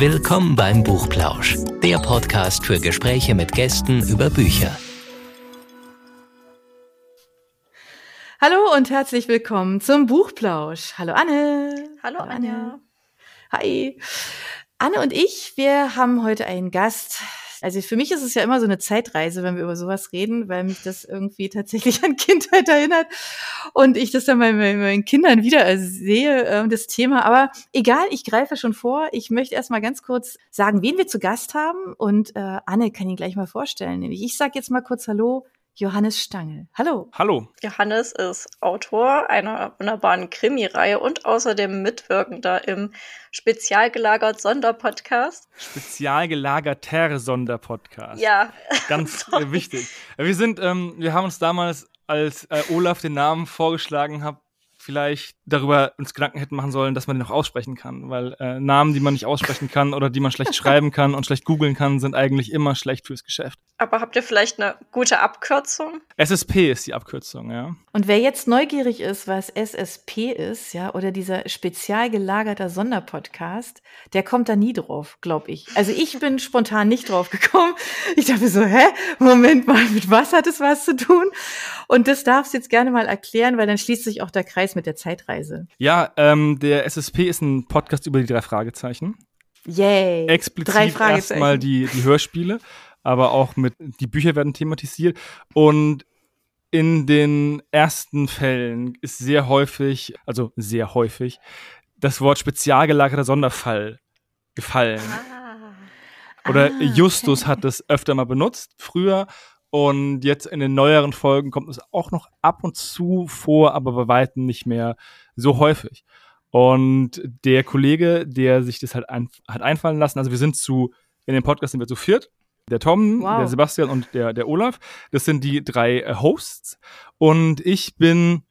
Willkommen beim Buchplausch, der Podcast für Gespräche mit Gästen über Bücher. Hallo und herzlich willkommen zum Buchplausch. Hallo Anne. Hallo Anja. Hi. Anne und ich, wir haben heute einen Gast, also für mich ist es ja immer so eine Zeitreise, wenn wir über sowas reden, weil mich das irgendwie tatsächlich an Kindheit erinnert und ich das dann bei meinen Kindern wieder sehe, äh, das Thema. Aber egal, ich greife schon vor. Ich möchte erstmal ganz kurz sagen, wen wir zu Gast haben und äh, Anne kann ihn gleich mal vorstellen. Ich sage jetzt mal kurz Hallo. Johannes Stangl. Hallo. Hallo. Johannes ist Autor einer wunderbaren Krimireihe und außerdem Mitwirkender im spezial gelagert Sonderpodcast. Spezial gelagerter Sonderpodcast. Ja. Ganz äh, wichtig. Wir sind, ähm, wir haben uns damals, als äh, Olaf den Namen vorgeschlagen hat, vielleicht darüber uns Gedanken hätten machen sollen, dass man den noch aussprechen kann. Weil äh, Namen, die man nicht aussprechen kann oder die man schlecht schreiben kann und schlecht googeln kann, sind eigentlich immer schlecht fürs Geschäft. Aber habt ihr vielleicht eine gute Abkürzung? SSP ist die Abkürzung, ja. Und wer jetzt neugierig ist, was SSP ist, ja, oder dieser spezial gelagerter Sonderpodcast, der kommt da nie drauf, glaube ich. Also ich bin spontan nicht drauf gekommen. Ich dachte so, hä? Moment mal, mit was hat es was zu tun? Und das darfst du jetzt gerne mal erklären, weil dann schließt sich auch der Kreis mit der Zeitreise. Ja, ähm, der SSP ist ein Podcast über die drei Fragezeichen. Yay. Explizit erstmal die, die Hörspiele, aber auch mit, die Bücher werden thematisiert. Und in den ersten Fällen ist sehr häufig, also sehr häufig, das Wort spezial gelagerter Sonderfall gefallen. Ah. Oder ah, Justus okay. hat es öfter mal benutzt, früher. Und jetzt in den neueren Folgen kommt es auch noch ab und zu vor, aber bei weitem nicht mehr so häufig. Und der Kollege, der sich das halt ein, hat einfallen lassen, also wir sind zu, in dem Podcast sind wir zu viert. Der Tom, wow. der Sebastian und der, der Olaf. Das sind die drei äh, Hosts. Und ich bin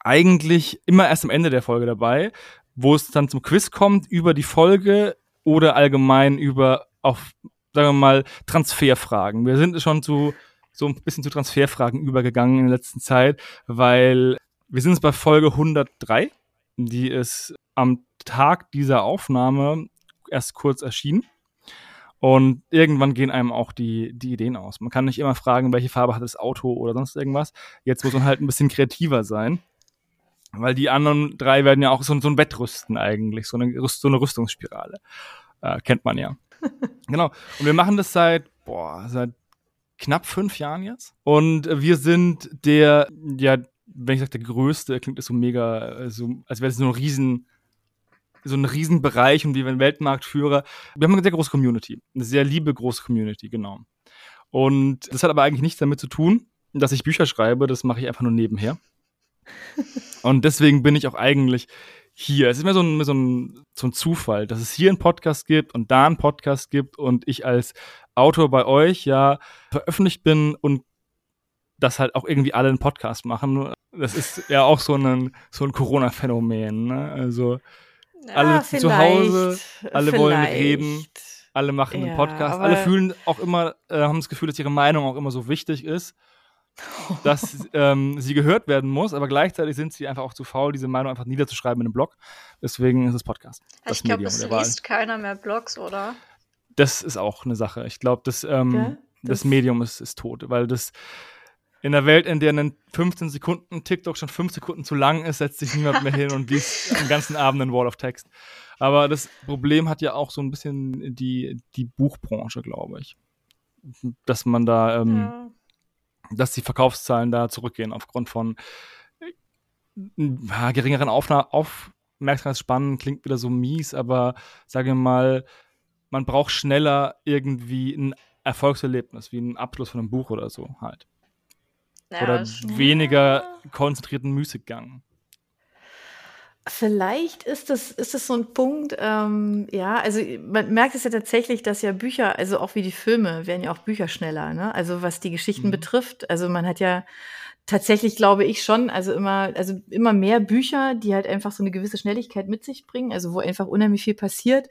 eigentlich immer erst am Ende der Folge dabei, wo es dann zum Quiz kommt über die Folge oder allgemein über auf, sagen wir mal, Transferfragen. Wir sind schon zu so ein bisschen zu Transferfragen übergegangen in der letzten Zeit, weil wir sind jetzt bei Folge 103 die ist am Tag dieser Aufnahme erst kurz erschienen. Und irgendwann gehen einem auch die, die Ideen aus. Man kann nicht immer fragen, welche Farbe hat das Auto oder sonst irgendwas. Jetzt muss man halt ein bisschen kreativer sein. Weil die anderen drei werden ja auch so, so ein Wettrüsten eigentlich, so eine, so eine Rüstungsspirale. Äh, kennt man ja. genau. Und wir machen das seit, boah, seit knapp fünf Jahren jetzt. Und wir sind der, ja, wenn ich sage der größte, klingt das so mega, äh, so, als wäre es so ein riesen, so ein Riesenbereich und wie ein Weltmarktführer. Wir haben eine sehr große Community, eine sehr liebe große Community, genau. Und das hat aber eigentlich nichts damit zu tun, dass ich Bücher schreibe, das mache ich einfach nur nebenher. und deswegen bin ich auch eigentlich hier. Es ist mir so ein, so, ein, so ein Zufall, dass es hier einen Podcast gibt und da einen Podcast gibt und ich als Autor bei euch ja veröffentlicht bin und dass halt auch irgendwie alle einen Podcast machen. Das ist ja auch so ein, so ein Corona-Phänomen. Ne? Also alle ja, zu Hause, alle vielleicht. wollen reden, alle machen ja, einen Podcast, alle fühlen auch immer, äh, haben das Gefühl, dass ihre Meinung auch immer so wichtig ist, dass ähm, sie gehört werden muss, aber gleichzeitig sind sie einfach auch zu faul, diese Meinung einfach niederzuschreiben in einem Blog. Deswegen ist es Podcast. Ich glaube, es liest keiner mehr Blogs, oder? Das ist auch eine Sache. Ich glaube, das, ähm, okay. das, das Medium ist, ist tot, weil das in der Welt, in der ein 15 Sekunden TikTok schon 5 Sekunden zu lang ist, setzt sich niemand mehr hin und liest den ganzen Abend einen Wall of Text. Aber das Problem hat ja auch so ein bisschen die, die Buchbranche, glaube ich. Dass man da, ähm, ja. Dass die Verkaufszahlen da zurückgehen aufgrund von ja, geringeren Aufna Aufmerksamkeitsspannen, klingt wieder so mies, aber sage mal, man braucht schneller irgendwie ein Erfolgserlebnis, wie ein Abschluss von einem Buch oder so halt. Ja, oder weniger konzentrierten Müßiggang. Vielleicht ist das, ist das so ein Punkt, ähm, ja, also man merkt es ja tatsächlich, dass ja Bücher, also auch wie die Filme, werden ja auch Bücher schneller, ne? Also was die Geschichten mhm. betrifft. Also man hat ja tatsächlich glaube ich schon, also immer, also immer mehr Bücher, die halt einfach so eine gewisse Schnelligkeit mit sich bringen, also wo einfach unheimlich viel passiert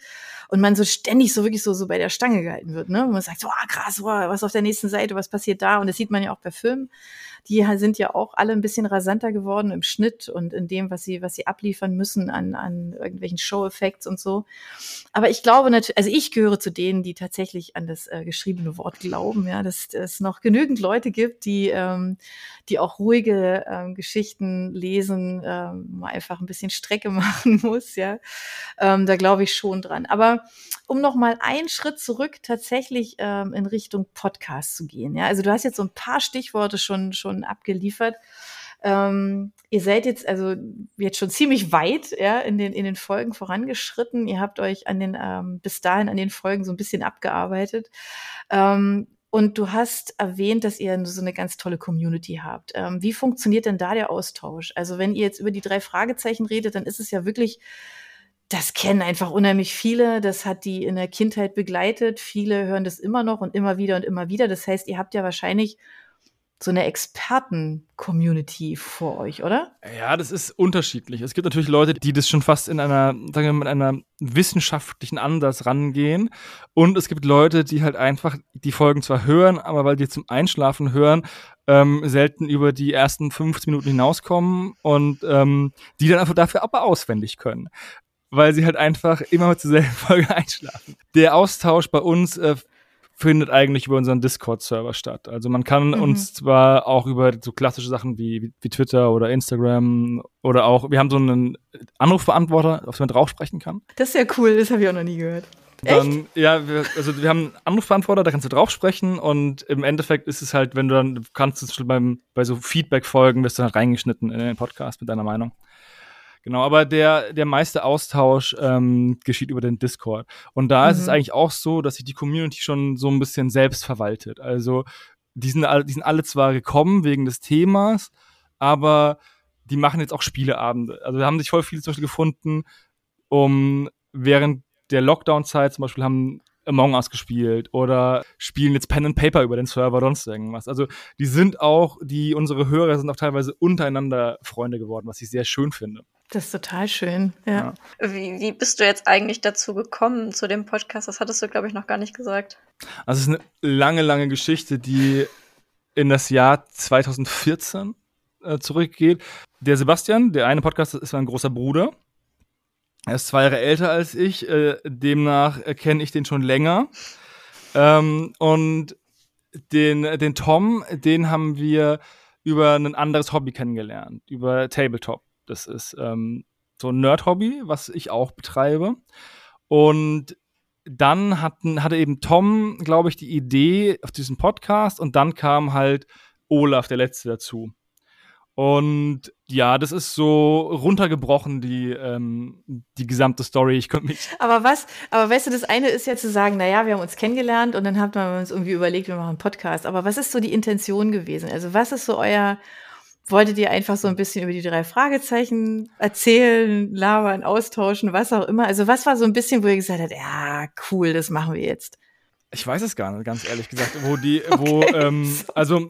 und man so ständig so wirklich so, so bei der Stange gehalten wird, ne? Und man sagt so, ah, krass, oh, was auf der nächsten Seite, was passiert da? Und das sieht man ja auch bei Filmen die sind ja auch alle ein bisschen rasanter geworden im Schnitt und in dem, was sie, was sie abliefern müssen an, an irgendwelchen Show-Effects und so. Aber ich glaube natürlich, also ich gehöre zu denen, die tatsächlich an das äh, geschriebene Wort glauben, ja, dass es noch genügend Leute gibt, die, ähm, die auch ruhige ähm, Geschichten lesen, ähm, einfach ein bisschen Strecke machen muss, ja. Ähm, da glaube ich schon dran. Aber um noch mal einen Schritt zurück tatsächlich ähm, in Richtung Podcast zu gehen, ja. Also du hast jetzt so ein paar Stichworte schon, schon schon abgeliefert. Ähm, ihr seid jetzt also jetzt schon ziemlich weit ja, in, den, in den Folgen vorangeschritten. Ihr habt euch an den, ähm, bis dahin an den Folgen so ein bisschen abgearbeitet. Ähm, und du hast erwähnt, dass ihr so eine ganz tolle Community habt. Ähm, wie funktioniert denn da der Austausch? Also wenn ihr jetzt über die drei Fragezeichen redet, dann ist es ja wirklich das kennen einfach unheimlich viele. Das hat die in der Kindheit begleitet. Viele hören das immer noch und immer wieder und immer wieder. Das heißt, ihr habt ja wahrscheinlich so eine Experten-Community vor euch, oder? Ja, das ist unterschiedlich. Es gibt natürlich Leute, die das schon fast in einer, sagen wir mal, mit einer wissenschaftlichen Ansatz rangehen. Und es gibt Leute, die halt einfach die Folgen zwar hören, aber weil die zum Einschlafen hören, ähm, selten über die ersten 15 Minuten hinauskommen und ähm, die dann einfach dafür aber auswendig können weil sie halt einfach immer mit zur selben Folge einschlafen. Der Austausch bei uns äh, findet eigentlich über unseren Discord-Server statt. Also man kann mhm. uns zwar auch über so klassische Sachen wie, wie, wie, Twitter oder Instagram oder auch, wir haben so einen Anrufbeantworter, auf den man drauf sprechen kann. Das ist ja cool, das habe ich auch noch nie gehört. Dann, Echt? ja, wir, also wir haben einen Anrufbeantworter, da kannst du drauf sprechen und im Endeffekt ist es halt, wenn du dann, du kannst es beim, bei so Feedback-Folgen, wirst du halt reingeschnitten in den Podcast mit deiner Meinung. Genau, aber der, der meiste Austausch ähm, geschieht über den Discord. Und da mhm. ist es mhm. eigentlich auch so, dass sich die Community schon so ein bisschen selbst verwaltet. Also die sind, die sind alle zwar gekommen wegen des Themas, aber die machen jetzt auch Spieleabende. Also da haben sich voll viele zum Beispiel gefunden, um während der Lockdown-Zeit zum Beispiel haben Among Us gespielt oder spielen jetzt Pen and Paper über den Server oder sonst irgendwas. Also die sind auch, die unsere Hörer sind auch teilweise untereinander Freunde geworden, was ich sehr schön finde. Das ist total schön, ja. ja. Wie, wie bist du jetzt eigentlich dazu gekommen zu dem Podcast? Das hattest du, glaube ich, noch gar nicht gesagt. Also es ist eine lange, lange Geschichte, die in das Jahr 2014 äh, zurückgeht. Der Sebastian, der eine Podcast, ist mein großer Bruder. Er ist zwei Jahre älter als ich, äh, demnach kenne ich den schon länger. Ähm, und den, den Tom, den haben wir über ein anderes Hobby kennengelernt, über Tabletop. Das ist ähm, so ein Nerd-Hobby, was ich auch betreibe. Und dann hatten, hatte eben Tom, glaube ich, die Idee auf diesem Podcast und dann kam halt Olaf, der Letzte, dazu. Und ja, das ist so runtergebrochen, die, ähm, die gesamte Story. Ich könnte mich. Aber was, aber weißt du, das eine ist ja zu sagen, naja, wir haben uns kennengelernt und dann haben wir uns irgendwie überlegt, wir machen einen Podcast. Aber was ist so die Intention gewesen? Also, was ist so euer, wolltet ihr einfach so ein bisschen über die drei Fragezeichen erzählen, labern, austauschen, was auch immer? Also was war so ein bisschen, wo ihr gesagt habt, ja, cool, das machen wir jetzt? Ich weiß es gar nicht, ganz ehrlich gesagt, wo die, wo, okay, ähm, also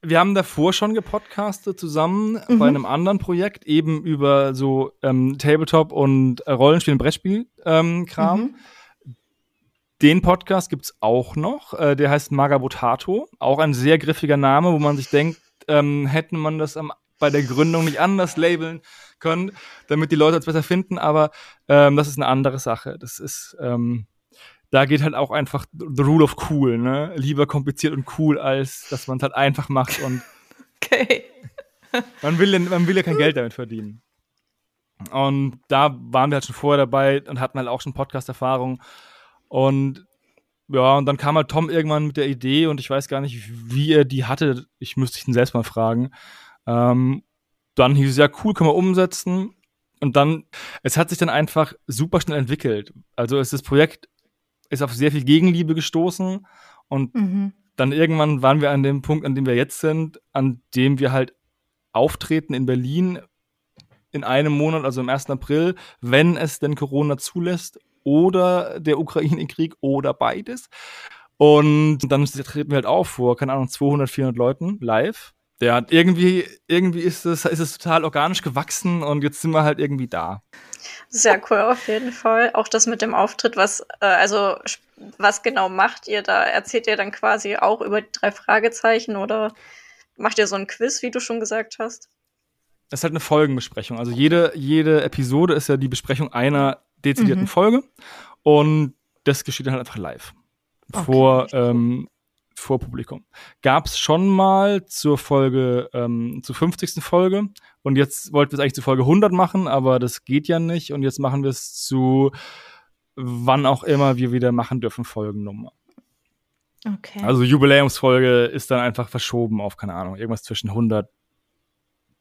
wir haben davor schon gepodcastet zusammen mhm. bei einem anderen Projekt, eben über so ähm, Tabletop und äh, Rollenspiel und Brettspiel-Kram. Ähm, mhm. Den Podcast gibt's auch noch, äh, der heißt Magabotato, auch ein sehr griffiger Name, wo man sich denkt, ähm, hätte man das am, bei der Gründung nicht anders labeln können, damit die Leute es besser finden, aber ähm, das ist eine andere Sache. Das ist, ähm, da geht halt auch einfach the rule of cool, ne? Lieber kompliziert und cool, als dass man es halt einfach macht und okay. man, will, man will ja kein Geld damit verdienen. Und da waren wir halt schon vorher dabei und hatten halt auch schon Podcast-Erfahrung. Und ja, und dann kam halt Tom irgendwann mit der Idee und ich weiß gar nicht, wie er die hatte. Ich müsste ihn selbst mal fragen. Ähm, dann hieß es ja, cool, können wir umsetzen. Und dann, es hat sich dann einfach super schnell entwickelt. Also ist das Projekt ist auf sehr viel Gegenliebe gestoßen und mhm. dann irgendwann waren wir an dem Punkt, an dem wir jetzt sind, an dem wir halt auftreten in Berlin in einem Monat, also im 1. April, wenn es denn Corona zulässt oder der Ukraine-Krieg oder beides. Und dann treten wir halt auf vor, keine Ahnung, 200, 400 Leuten live. Ja, irgendwie, irgendwie ist es, ist es total organisch gewachsen und jetzt sind wir halt irgendwie da. Sehr cool, auf jeden Fall. Auch das mit dem Auftritt, was, äh, also, was genau macht ihr da? Erzählt ihr dann quasi auch über die drei Fragezeichen oder macht ihr so ein Quiz, wie du schon gesagt hast? Es ist halt eine Folgenbesprechung. Also jede, jede Episode ist ja die Besprechung einer dezidierten mhm. Folge und das geschieht dann halt einfach live. Okay, vor, ähm, vor Publikum. Gab es schon mal zur Folge, ähm, zur 50. Folge und jetzt wollten wir es eigentlich zur Folge 100 machen, aber das geht ja nicht und jetzt machen wir es zu wann auch immer wir wieder machen dürfen Folgennummer. Okay. Also Jubiläumsfolge ist dann einfach verschoben auf, keine Ahnung, irgendwas zwischen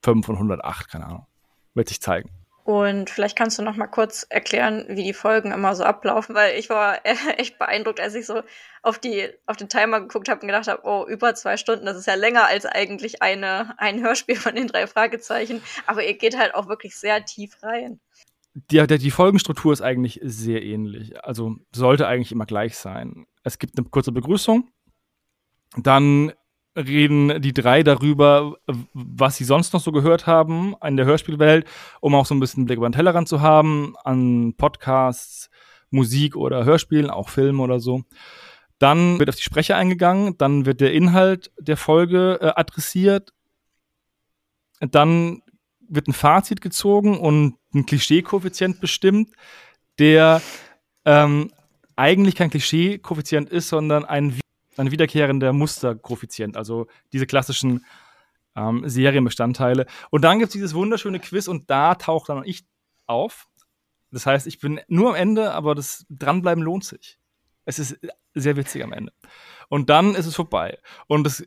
105 und 108, keine Ahnung. Wird sich zeigen. Und vielleicht kannst du noch mal kurz erklären, wie die Folgen immer so ablaufen, weil ich war echt beeindruckt, als ich so auf die auf den Timer geguckt habe und gedacht habe, oh, über zwei Stunden, das ist ja länger als eigentlich eine ein Hörspiel von den drei Fragezeichen. Aber ihr geht halt auch wirklich sehr tief rein. Die, die, die Folgenstruktur ist eigentlich sehr ähnlich. Also sollte eigentlich immer gleich sein. Es gibt eine kurze Begrüßung, dann reden die drei darüber, was sie sonst noch so gehört haben in der Hörspielwelt, um auch so ein bisschen Blick über den Tellerrand zu haben, an Podcasts, Musik oder Hörspielen, auch Filmen oder so. Dann wird auf die Sprecher eingegangen, dann wird der Inhalt der Folge äh, adressiert, dann wird ein Fazit gezogen und ein Klischee-Koeffizient bestimmt, der ähm, eigentlich kein Klischee-Koeffizient ist, sondern ein ein wiederkehrender Musterkoeffizient, also diese klassischen ähm, Serienbestandteile. Und dann gibt es dieses wunderschöne Quiz und da taucht dann ich auf. Das heißt, ich bin nur am Ende, aber das Dranbleiben lohnt sich. Es ist sehr witzig am Ende. Und dann ist es vorbei. Und es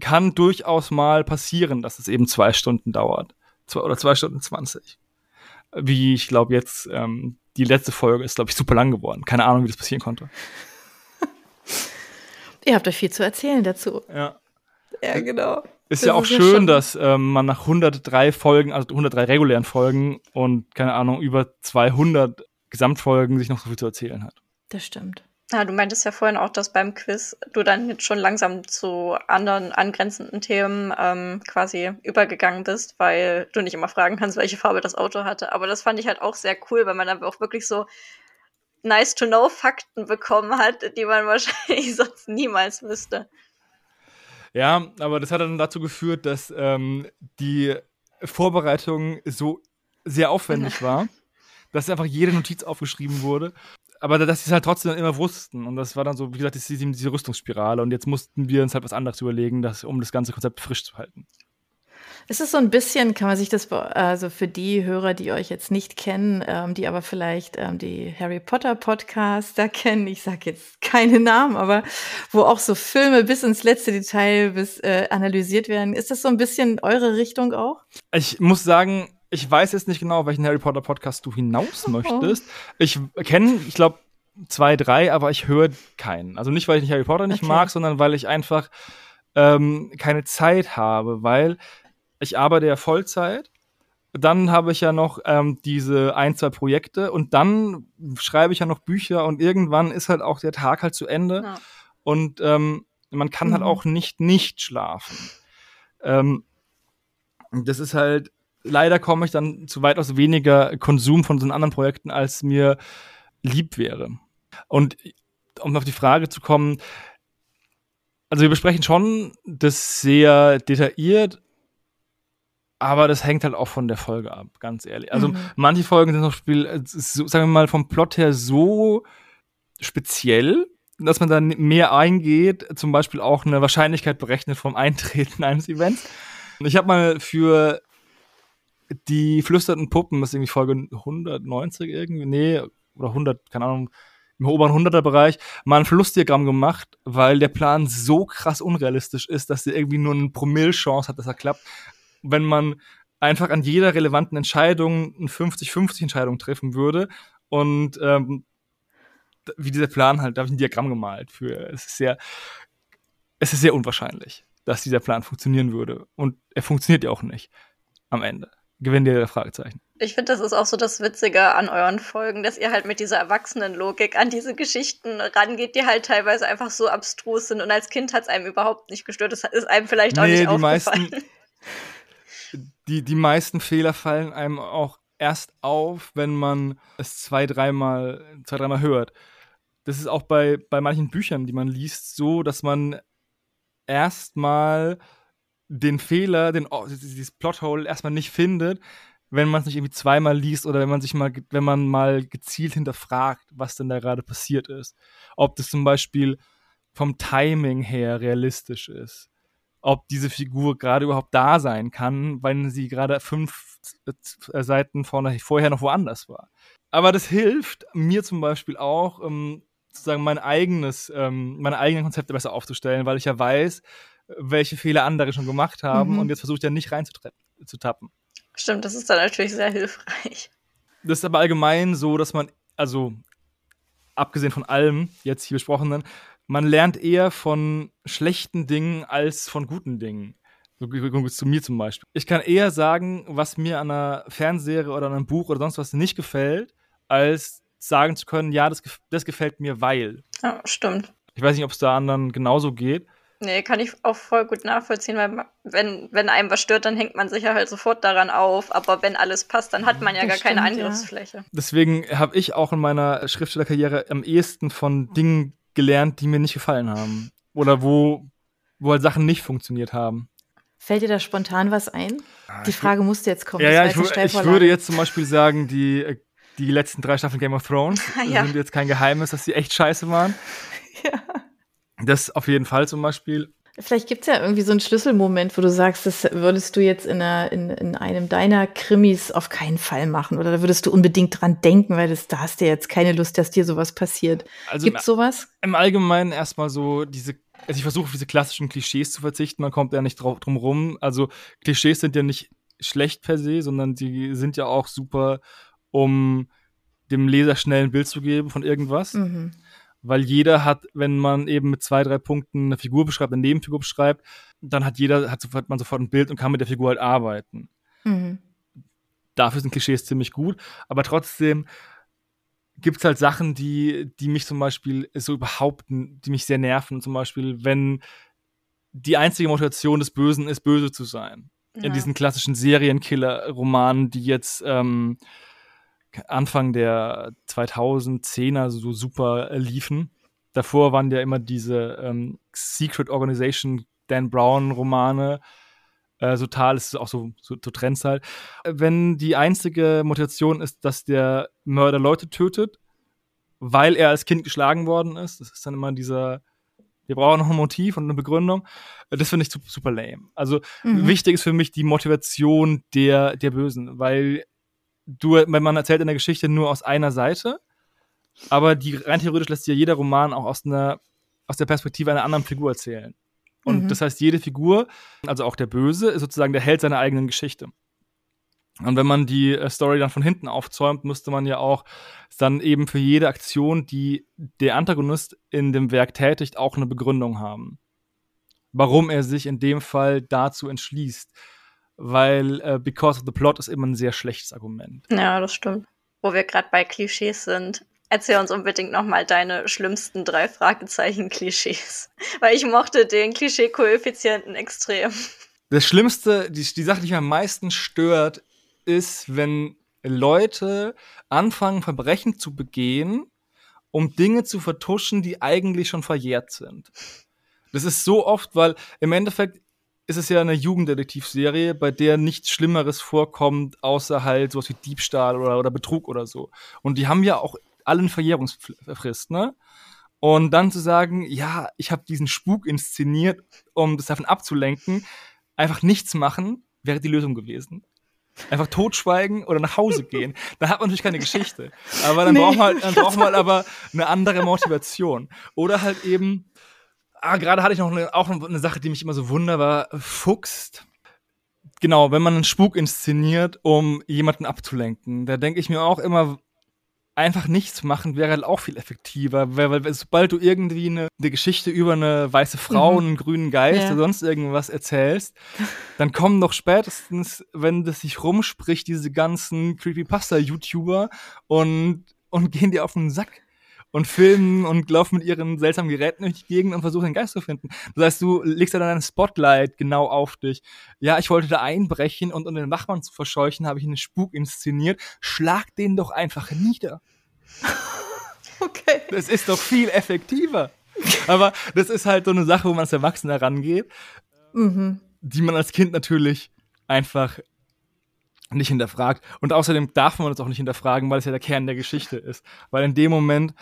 kann durchaus mal passieren, dass es eben zwei Stunden dauert. Zwei oder zwei Stunden zwanzig. Wie ich glaube jetzt, ähm, die letzte Folge ist, glaube ich, super lang geworden. Keine Ahnung, wie das passieren konnte. Ihr habt euch viel zu erzählen dazu. Ja. Ja, genau. Ist das ja auch ist schön, ja dass ähm, man nach 103 Folgen, also 103 regulären Folgen und keine Ahnung, über 200 Gesamtfolgen sich noch so viel zu erzählen hat. Das stimmt. Ja, du meintest ja vorhin auch, dass beim Quiz du dann jetzt schon langsam zu anderen angrenzenden Themen ähm, quasi übergegangen bist, weil du nicht immer fragen kannst, welche Farbe das Auto hatte. Aber das fand ich halt auch sehr cool, weil man dann auch wirklich so nice to know Fakten bekommen hat, die man wahrscheinlich sonst niemals wüsste. Ja, aber das hat dann dazu geführt, dass ähm, die Vorbereitung so sehr aufwendig war, dass einfach jede Notiz aufgeschrieben wurde. Aber dass sie es halt trotzdem immer wussten. Und das war dann so, wie gesagt, diese, diese Rüstungsspirale. Und jetzt mussten wir uns halt was anderes überlegen, das, um das ganze Konzept frisch zu halten. Es ist so ein bisschen, kann man sich das, also für die Hörer, die euch jetzt nicht kennen, ähm, die aber vielleicht ähm, die Harry Potter Podcaster kennen, ich sage jetzt keine Namen, aber wo auch so Filme bis ins letzte Detail bis äh, analysiert werden. Ist das so ein bisschen eure Richtung auch? Ich muss sagen, ich weiß jetzt nicht genau, welchen Harry Potter Podcast du hinaus oh. möchtest. Ich kenne, ich glaube, zwei, drei, aber ich höre keinen. Also nicht, weil ich Harry Potter nicht okay. mag, sondern weil ich einfach ähm, keine Zeit habe, weil ich arbeite ja Vollzeit. Dann habe ich ja noch ähm, diese ein, zwei Projekte und dann schreibe ich ja noch Bücher und irgendwann ist halt auch der Tag halt zu Ende. Ja. Und ähm, man kann halt mhm. halt auch nicht nicht schlafen. Ähm, das ist halt, leider komme ich dann zu weitaus weniger Konsum von so anderen Projekten, als mir lieb wäre. Und um auf die Frage zu kommen, also wir besprechen schon das sehr detailliert, aber das hängt halt auch von der Folge ab, ganz ehrlich. Also mhm. manche Folgen sind noch Spiel, äh, so, sagen wir mal vom Plot her so speziell, dass man dann mehr eingeht, zum Beispiel auch eine Wahrscheinlichkeit berechnet vom Eintreten eines Events. Ich habe mal für die flüsterten Puppen, das ist irgendwie Folge 190 irgendwie, nee, oder 100, keine Ahnung, im oberen 100er Bereich, mal ein Verlustdiagramm gemacht, weil der Plan so krass unrealistisch ist, dass der irgendwie nur eine Promille-Chance hat, dass er klappt wenn man einfach an jeder relevanten Entscheidung eine 50-50 Entscheidung treffen würde und ähm, wie dieser Plan halt, da habe ich ein Diagramm gemalt für. Es ist sehr, es ist sehr unwahrscheinlich, dass dieser Plan funktionieren würde. Und er funktioniert ja auch nicht am Ende. Gewinnt der Fragezeichen. Ich finde, das ist auch so das Witzige an euren Folgen, dass ihr halt mit dieser Erwachsenenlogik an diese Geschichten rangeht, die halt teilweise einfach so abstrus sind. Und als Kind hat es einem überhaupt nicht gestört. Das ist einem vielleicht auch nee, nicht die aufgefallen. Meisten, die, die meisten Fehler fallen einem auch erst auf, wenn man es zwei, dreimal, zwei, dreimal hört. Das ist auch bei, bei manchen Büchern, die man liest, so, dass man erstmal den Fehler, den, dieses Plothole erstmal nicht findet, wenn man es nicht irgendwie zweimal liest oder wenn man sich mal, wenn man mal gezielt hinterfragt, was denn da gerade passiert ist. Ob das zum Beispiel vom Timing her realistisch ist. Ob diese Figur gerade überhaupt da sein kann, wenn sie gerade fünf äh, Seiten vorne, vorher noch woanders war. Aber das hilft mir zum Beispiel auch, ähm, sozusagen mein eigenes, ähm, meine eigenen Konzepte besser aufzustellen, weil ich ja weiß, welche Fehler andere schon gemacht haben mhm. und jetzt versuche ich ja nicht reinzutappen. Stimmt, das ist dann natürlich sehr hilfreich. Das ist aber allgemein so, dass man, also abgesehen von allem jetzt hier besprochenen, man lernt eher von schlechten Dingen als von guten Dingen. So zu mir zum Beispiel. Ich kann eher sagen, was mir an einer Fernsehserie oder an einem Buch oder sonst was nicht gefällt, als sagen zu können, ja, das, das gefällt mir, weil. Ja, stimmt. Ich weiß nicht, ob es da anderen genauso geht. Nee, kann ich auch voll gut nachvollziehen, weil wenn, wenn einem was stört, dann hängt man sich ja halt sofort daran auf. Aber wenn alles passt, dann hat man ja das gar stimmt, keine Angriffsfläche. Ja. Deswegen habe ich auch in meiner Schriftstellerkarriere am ehesten von Dingen gelernt, die mir nicht gefallen haben. Oder wo, wo halt Sachen nicht funktioniert haben. Fällt dir da spontan was ein? Ah, die Frage musste jetzt kommen. Ja, ja, ich, ich würde jetzt zum Beispiel sagen, die, die letzten drei Staffeln Game of Thrones ja. sind jetzt kein Geheimnis, dass sie echt scheiße waren. Ja. Das auf jeden Fall zum Beispiel. Vielleicht gibt es ja irgendwie so einen Schlüsselmoment, wo du sagst, das würdest du jetzt in, einer, in, in einem deiner Krimis auf keinen Fall machen. Oder da würdest du unbedingt dran denken, weil das, da hast du jetzt keine Lust, dass dir sowas passiert. Also Gibt's sowas? Im Allgemeinen erstmal so diese, also ich versuche auf diese klassischen Klischees zu verzichten, man kommt ja nicht drauf, drum rum. Also Klischees sind ja nicht schlecht per se, sondern die sind ja auch super, um dem Leser schnell ein Bild zu geben von irgendwas. Mhm weil jeder hat, wenn man eben mit zwei, drei Punkten eine Figur beschreibt, eine Nebenfigur beschreibt, dann hat jeder, hat, sofort, man sofort ein Bild und kann mit der Figur halt arbeiten. Mhm. Dafür sind Klischees ziemlich gut, aber trotzdem gibt es halt Sachen, die, die mich zum Beispiel so überhaupt, die mich sehr nerven. Zum Beispiel, wenn die einzige Motivation des Bösen ist, böse zu sein. Ja. In diesen klassischen Serienkiller-Romanen, die jetzt ähm, Anfang der 2010er so super liefen. Davor waren ja immer diese ähm, Secret Organization Dan Brown Romane. Äh, so Tal ist auch so, so, so Trends halt. Wenn die einzige Motivation ist, dass der Mörder Leute tötet, weil er als Kind geschlagen worden ist, das ist dann immer dieser, wir brauchen noch ein Motiv und eine Begründung. Das finde ich super, super lame. Also mhm. wichtig ist für mich die Motivation der, der Bösen, weil du, man erzählt in der Geschichte nur aus einer Seite, aber die rein theoretisch lässt sich ja jeder Roman auch aus einer aus der Perspektive einer anderen Figur erzählen. Und mhm. das heißt, jede Figur, also auch der Böse, ist sozusagen der Held seiner eigenen Geschichte. Und wenn man die äh, Story dann von hinten aufzäumt, müsste man ja auch dann eben für jede Aktion, die der Antagonist in dem Werk tätigt, auch eine Begründung haben. Warum er sich in dem Fall dazu entschließt weil äh, Because of the Plot ist immer ein sehr schlechtes Argument. Ja, das stimmt. Wo wir gerade bei Klischees sind, erzähl uns unbedingt nochmal deine schlimmsten drei Fragezeichen-Klischees. Weil ich mochte den Klischee-Koeffizienten extrem. Das Schlimmste, die, die Sache, die mich am meisten stört, ist, wenn Leute anfangen, Verbrechen zu begehen, um Dinge zu vertuschen, die eigentlich schon verjährt sind. Das ist so oft, weil im Endeffekt ist es ja eine Jugenddetektivserie, bei der nichts Schlimmeres vorkommt, außer halt sowas wie Diebstahl oder, oder Betrug oder so. Und die haben ja auch alle eine Verjährungsfrist, ne? Und dann zu sagen, ja, ich habe diesen Spuk inszeniert, um das davon abzulenken, einfach nichts machen, wäre die Lösung gewesen. Einfach totschweigen oder nach Hause gehen. Dann hat man natürlich keine Geschichte. Aber dann nee. braucht man halt, dann braucht man halt aber eine andere Motivation. Oder halt eben, Ah, gerade hatte ich noch eine, auch eine Sache, die mich immer so wunderbar fuchst. Genau, wenn man einen Spuk inszeniert, um jemanden abzulenken, da denke ich mir auch immer, einfach nichts machen wäre halt auch viel effektiver, weil, weil sobald du irgendwie eine, eine, Geschichte über eine weiße Frau, mhm. einen grünen Geist ja. oder sonst irgendwas erzählst, dann kommen doch spätestens, wenn das sich rumspricht, diese ganzen Creepypasta-YouTuber und, und gehen dir auf den Sack und filmen und laufen mit ihren seltsamen Geräten durch die Gegend und versuchen den Geist zu finden. Das heißt, du legst da dann ein Spotlight genau auf dich. Ja, ich wollte da einbrechen und um den Wachmann zu verscheuchen, habe ich einen Spuk inszeniert. Schlag den doch einfach nieder. okay. Das ist doch viel effektiver. Aber das ist halt so eine Sache, wo man als Erwachsener rangeht, mhm. die man als Kind natürlich einfach nicht hinterfragt. Und außerdem darf man es auch nicht hinterfragen, weil es ja der Kern der Geschichte ist. Weil in dem Moment,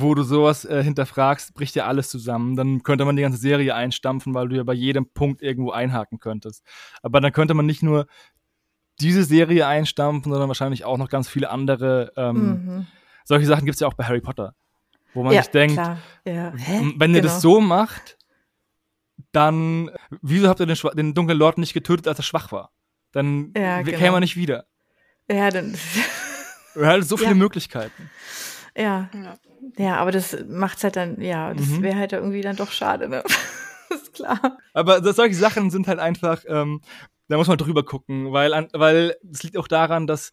wo du sowas äh, hinterfragst, bricht ja alles zusammen. Dann könnte man die ganze Serie einstampfen, weil du ja bei jedem Punkt irgendwo einhaken könntest. Aber dann könnte man nicht nur diese Serie einstampfen, sondern wahrscheinlich auch noch ganz viele andere. Ähm, mhm. Solche Sachen gibt es ja auch bei Harry Potter. Wo man ja, sich denkt, ja. wenn genau. ihr das genau. so macht, dann wieso habt ihr den, den dunklen Lord nicht getötet, als er schwach war? Dann ja, genau. käme er nicht wieder. Ja, dann. Er hat so viele Möglichkeiten. Ja. Ja, aber das macht's halt dann, ja, das mhm. wäre halt irgendwie dann doch schade, ne? ist klar. Aber solche Sachen sind halt einfach, ähm, da muss man drüber gucken, weil, weil es liegt auch daran, dass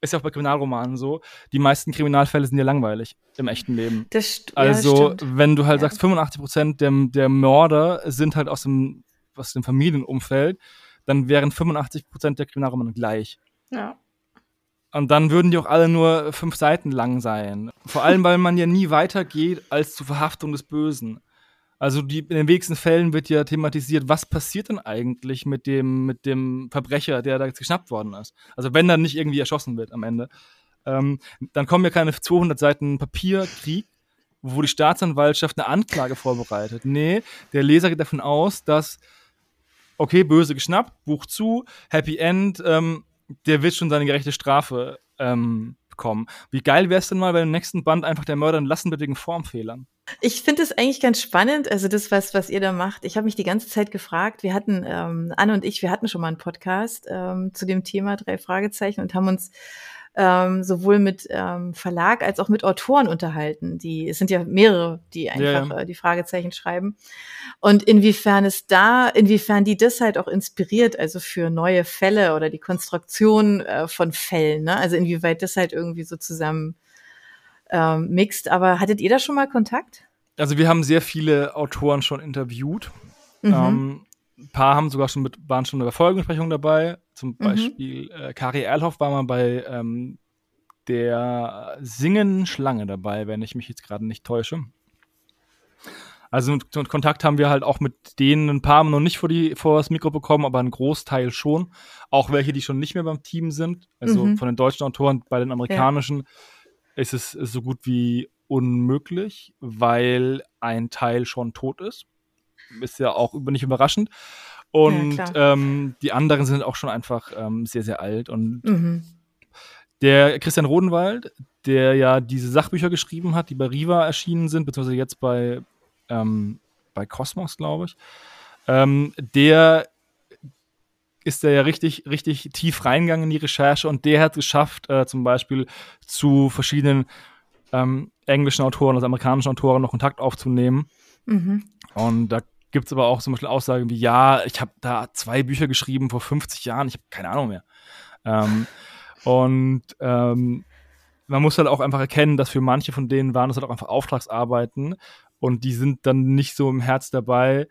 ist ja auch bei Kriminalromanen so, die meisten Kriminalfälle sind ja langweilig im echten Leben. Das also, ja, wenn du halt ja. sagst, 85 Prozent der, der Mörder sind halt aus dem, aus dem Familienumfeld, dann wären 85 Prozent der Kriminalromane gleich. Ja. Und dann würden die auch alle nur fünf Seiten lang sein. Vor allem, weil man ja nie weitergeht als zur Verhaftung des Bösen. Also die, in den wenigsten Fällen wird ja thematisiert, was passiert denn eigentlich mit dem, mit dem Verbrecher, der da jetzt geschnappt worden ist. Also wenn dann nicht irgendwie erschossen wird am Ende. Ähm, dann kommen ja keine 200 Seiten Papierkrieg, wo die Staatsanwaltschaft eine Anklage vorbereitet. Nee, der Leser geht davon aus, dass, okay, böse geschnappt, Buch zu, Happy End, ähm, der wird schon seine gerechte Strafe ähm, bekommen. Wie geil wäre es denn mal, wenn im nächsten Band einfach der Mörder entlassen wird wegen Formfehlern? Ich finde es eigentlich ganz spannend, also das, was, was ihr da macht. Ich habe mich die ganze Zeit gefragt, wir hatten, ähm, Anne und ich, wir hatten schon mal einen Podcast ähm, zu dem Thema drei Fragezeichen und haben uns ähm, sowohl mit ähm, Verlag als auch mit Autoren unterhalten. Die, es sind ja mehrere, die einfach ja. äh, die Fragezeichen schreiben. Und inwiefern es da, inwiefern die das halt auch inspiriert, also für neue Fälle oder die Konstruktion äh, von Fällen, ne? Also inwieweit das halt irgendwie so zusammen ähm, mixt. Aber hattet ihr da schon mal Kontakt? Also wir haben sehr viele Autoren schon interviewt. Mhm. Ähm, ein paar haben sogar schon mit, waren schon bei Folgensprechungen dabei. Zum mhm. Beispiel äh, Kari Erlhoff war mal bei ähm, der Singen Schlange dabei, wenn ich mich jetzt gerade nicht täusche. Also mit, mit, Kontakt haben wir halt auch mit denen ein paar noch nicht vor, die, vor das Mikro bekommen, aber ein Großteil schon. Auch welche, die schon nicht mehr beim Team sind. Also mhm. von den deutschen Autoren, bei den amerikanischen. Ja ist es so gut wie unmöglich, weil ein Teil schon tot ist. Ist ja auch nicht überraschend. Und ja, ähm, die anderen sind auch schon einfach ähm, sehr, sehr alt. Und mhm. der Christian Rodenwald, der ja diese Sachbücher geschrieben hat, die bei Riva erschienen sind, beziehungsweise jetzt bei, ähm, bei Cosmos, glaube ich, ähm, der ist er ja richtig, richtig tief reingegangen in die Recherche und der hat es geschafft, äh, zum Beispiel zu verschiedenen ähm, englischen Autoren, also amerikanischen Autoren noch Kontakt aufzunehmen. Mhm. Und da gibt es aber auch zum Beispiel Aussagen wie, ja, ich habe da zwei Bücher geschrieben vor 50 Jahren, ich habe keine Ahnung mehr. Ähm, und ähm, man muss halt auch einfach erkennen, dass für manche von denen waren es halt auch einfach Auftragsarbeiten und die sind dann nicht so im Herz dabei,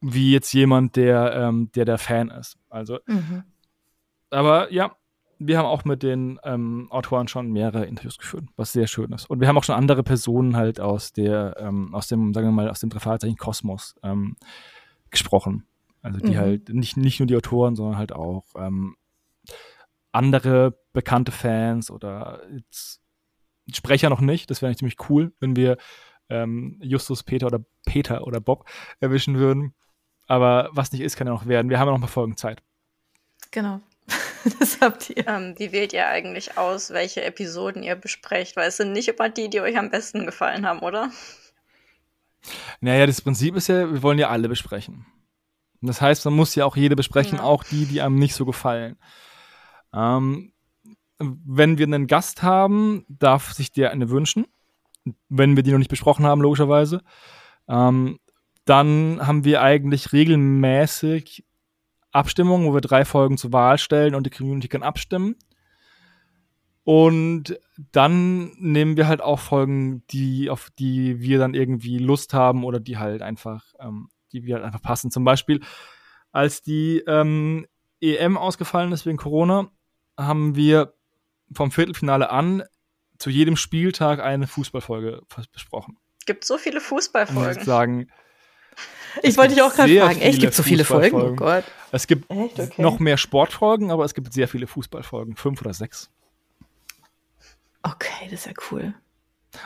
wie jetzt jemand, der, ähm, der der Fan ist. Also, mhm. aber ja, wir haben auch mit den ähm, Autoren schon mehrere Interviews geführt, was sehr schön ist. Und wir haben auch schon andere Personen halt aus der, ähm, aus dem, sagen wir mal, aus dem Drei Kosmos ähm, gesprochen. Also die mhm. halt nicht, nicht nur die Autoren, sondern halt auch ähm, andere bekannte Fans oder Sprecher noch nicht. Das wäre eigentlich ziemlich cool, wenn wir ähm, Justus, Peter oder Peter oder Bob erwischen würden. Aber was nicht ist, kann ja noch werden. Wir haben ja noch ein paar Folgen Zeit. Genau. das habt ihr. Ähm, wie wählt ihr eigentlich aus, welche Episoden ihr besprecht? Weil es sind nicht immer die, die euch am besten gefallen haben, oder? Naja, das Prinzip ist ja, wir wollen ja alle besprechen. Das heißt, man muss ja auch jede besprechen, ja. auch die, die einem nicht so gefallen. Ähm, wenn wir einen Gast haben, darf sich der eine wünschen. Wenn wir die noch nicht besprochen haben, logischerweise. Ähm, dann haben wir eigentlich regelmäßig Abstimmungen, wo wir drei Folgen zur Wahl stellen und die Community kann abstimmen. Und dann nehmen wir halt auch Folgen, die, auf die wir dann irgendwie Lust haben oder die halt einfach, ähm, die wir halt einfach passen. Zum Beispiel, als die ähm, EM ausgefallen ist wegen Corona, haben wir vom Viertelfinale an zu jedem Spieltag eine Fußballfolge besprochen. Gibt so viele Fußballfolgen. Ich sagen, ich wollte dich auch gerade fragen, echt, gibt so viele Folgen? Oh Gott. Es gibt okay. noch mehr Sportfolgen, aber es gibt sehr viele Fußballfolgen, fünf oder sechs. Okay, das ist ja cool.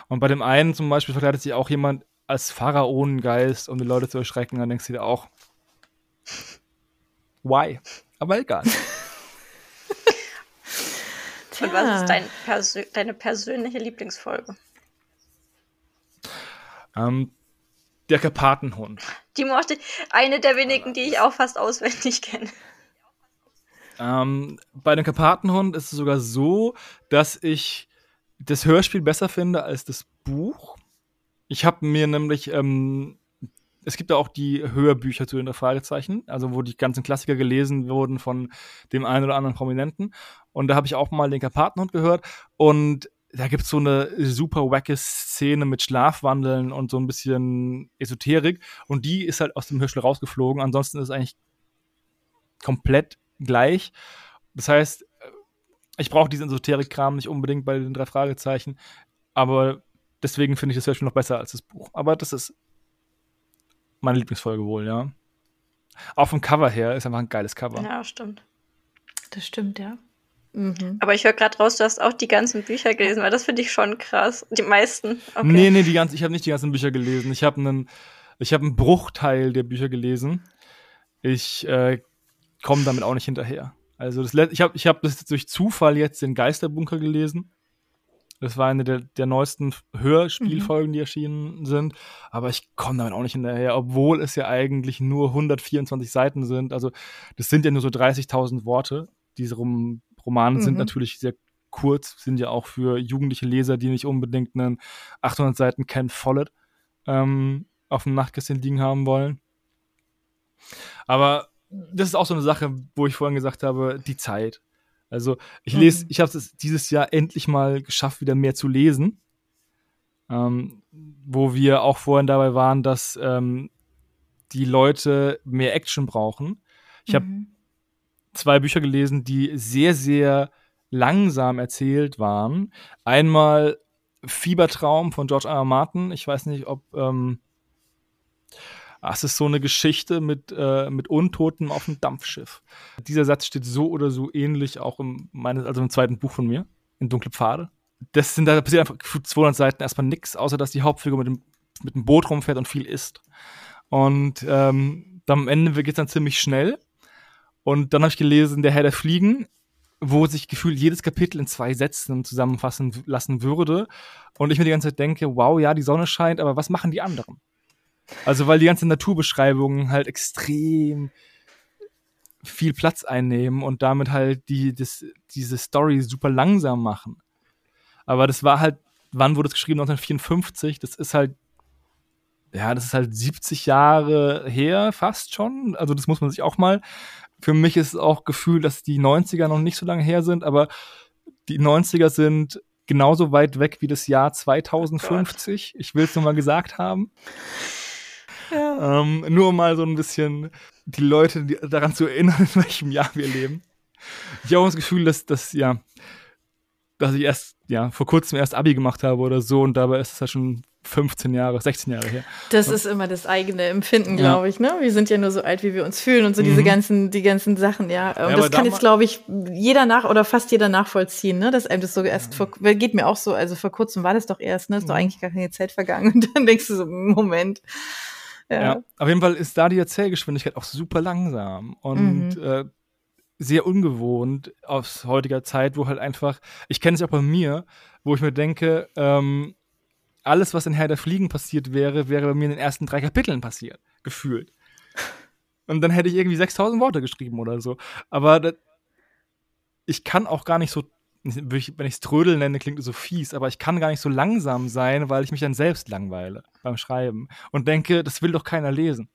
Und bei dem einen zum Beispiel verkleidet sich auch jemand als Pharaonengeist, um die Leute zu erschrecken. Dann denkst du dir auch, why? Aber egal. Und was ist dein Persö deine persönliche Lieblingsfolge? Ähm, der Karpatenhund. Die mochte eine der wenigen, die ich auch fast auswendig kenne. Ähm, bei dem Karpatenhund ist es sogar so, dass ich das Hörspiel besser finde als das Buch. Ich habe mir nämlich, ähm, es gibt ja auch die Hörbücher zu den Fragezeichen, also wo die ganzen Klassiker gelesen wurden von dem einen oder anderen Prominenten. Und da habe ich auch mal den Karpatenhund gehört. Und da gibt es so eine super wacke Szene mit Schlafwandeln und so ein bisschen Esoterik. Und die ist halt aus dem Hörspiel rausgeflogen. Ansonsten ist es eigentlich komplett gleich. Das heißt, ich brauche diesen Esoterik-Kram nicht unbedingt bei den drei Fragezeichen. Aber deswegen finde ich das Hörspiel noch besser als das Buch. Aber das ist meine Lieblingsfolge wohl, ja. Auch vom Cover her ist einfach ein geiles Cover. Ja, stimmt. Das stimmt, ja. Mhm. Aber ich höre gerade raus, du hast auch die ganzen Bücher gelesen, weil das finde ich schon krass. Die meisten. Okay. Nee, nee, die ganzen, ich habe nicht die ganzen Bücher gelesen. Ich habe einen, ich einen Bruchteil der Bücher gelesen. Ich äh, komme damit auch nicht hinterher. Also das, ich habe ich hab das durch Zufall jetzt den Geisterbunker gelesen. Das war eine der, der neuesten Hörspielfolgen, mhm. die erschienen sind. Aber ich komme damit auch nicht hinterher, obwohl es ja eigentlich nur 124 Seiten sind. Also das sind ja nur so 30.000 Worte. Diese rum Romane mhm. sind natürlich sehr kurz, sind ja auch für jugendliche Leser, die nicht unbedingt einen 800 Seiten Ken Follett ähm, auf dem Nachtkästchen liegen haben wollen. Aber das ist auch so eine Sache, wo ich vorhin gesagt habe, die Zeit. Also ich mhm. lese, ich habe es dieses Jahr endlich mal geschafft, wieder mehr zu lesen. Ähm, wo wir auch vorhin dabei waren, dass ähm, die Leute mehr Action brauchen. Ich mhm. Zwei Bücher gelesen, die sehr, sehr langsam erzählt waren. Einmal Fiebertraum von George R. R. Martin. Ich weiß nicht, ob ähm, ach, es ist so eine Geschichte mit, äh, mit Untoten auf dem Dampfschiff. Dieser Satz steht so oder so ähnlich auch im, meines, also im zweiten Buch von mir, in Dunkle Pfade. Das sind, da passiert einfach 200 Seiten erstmal nichts, außer dass die Hauptfigur mit dem, mit dem Boot rumfährt und viel isst. Und ähm, am Ende geht es dann ziemlich schnell. Und dann habe ich gelesen, der Herr der Fliegen, wo sich gefühlt jedes Kapitel in zwei Sätzen zusammenfassen lassen würde. Und ich mir die ganze Zeit denke, wow, ja, die Sonne scheint, aber was machen die anderen? Also, weil die ganzen Naturbeschreibungen halt extrem viel Platz einnehmen und damit halt die, das, diese Story super langsam machen. Aber das war halt, wann wurde es geschrieben? 1954. Das ist halt, ja, das ist halt 70 Jahre her, fast schon. Also, das muss man sich auch mal für mich ist es auch Gefühl, dass die 90er noch nicht so lange her sind, aber die 90er sind genauso weit weg wie das Jahr 2050. Oh ich will es nur mal gesagt haben. Ja. Ähm, nur mal so ein bisschen die Leute die, daran zu erinnern, in welchem Jahr wir leben. Ich habe auch das Gefühl, dass, dass ja, dass ich erst ja vor kurzem erst Abi gemacht habe oder so und dabei ist es ja schon 15 Jahre, 16 Jahre her. Das ist immer das eigene Empfinden, glaube ich. Ne? Wir sind ja nur so alt, wie wir uns fühlen und so mhm. diese ganzen, die ganzen Sachen, ja. Und ja, das kann jetzt, glaube ich, jeder nach oder fast jeder nachvollziehen, ne? Dass einem das so erst vor, geht mir auch so, also vor kurzem war das doch erst, ne? Ist mhm. doch eigentlich gar keine Zeit vergangen. Und dann denkst du so, Moment. Ja. ja. auf jeden Fall ist da die Erzählgeschwindigkeit auch super langsam und mhm. äh, sehr ungewohnt aus heutiger Zeit, wo halt einfach, ich kenne es auch bei mir, wo ich mir denke, ähm, alles, was in Herr der Fliegen passiert wäre, wäre bei mir in den ersten drei Kapiteln passiert, gefühlt. Und dann hätte ich irgendwie 6000 Worte geschrieben oder so. Aber das, ich kann auch gar nicht so wenn ich es Trödel nenne, klingt so fies, aber ich kann gar nicht so langsam sein, weil ich mich dann selbst langweile beim Schreiben und denke, das will doch keiner lesen.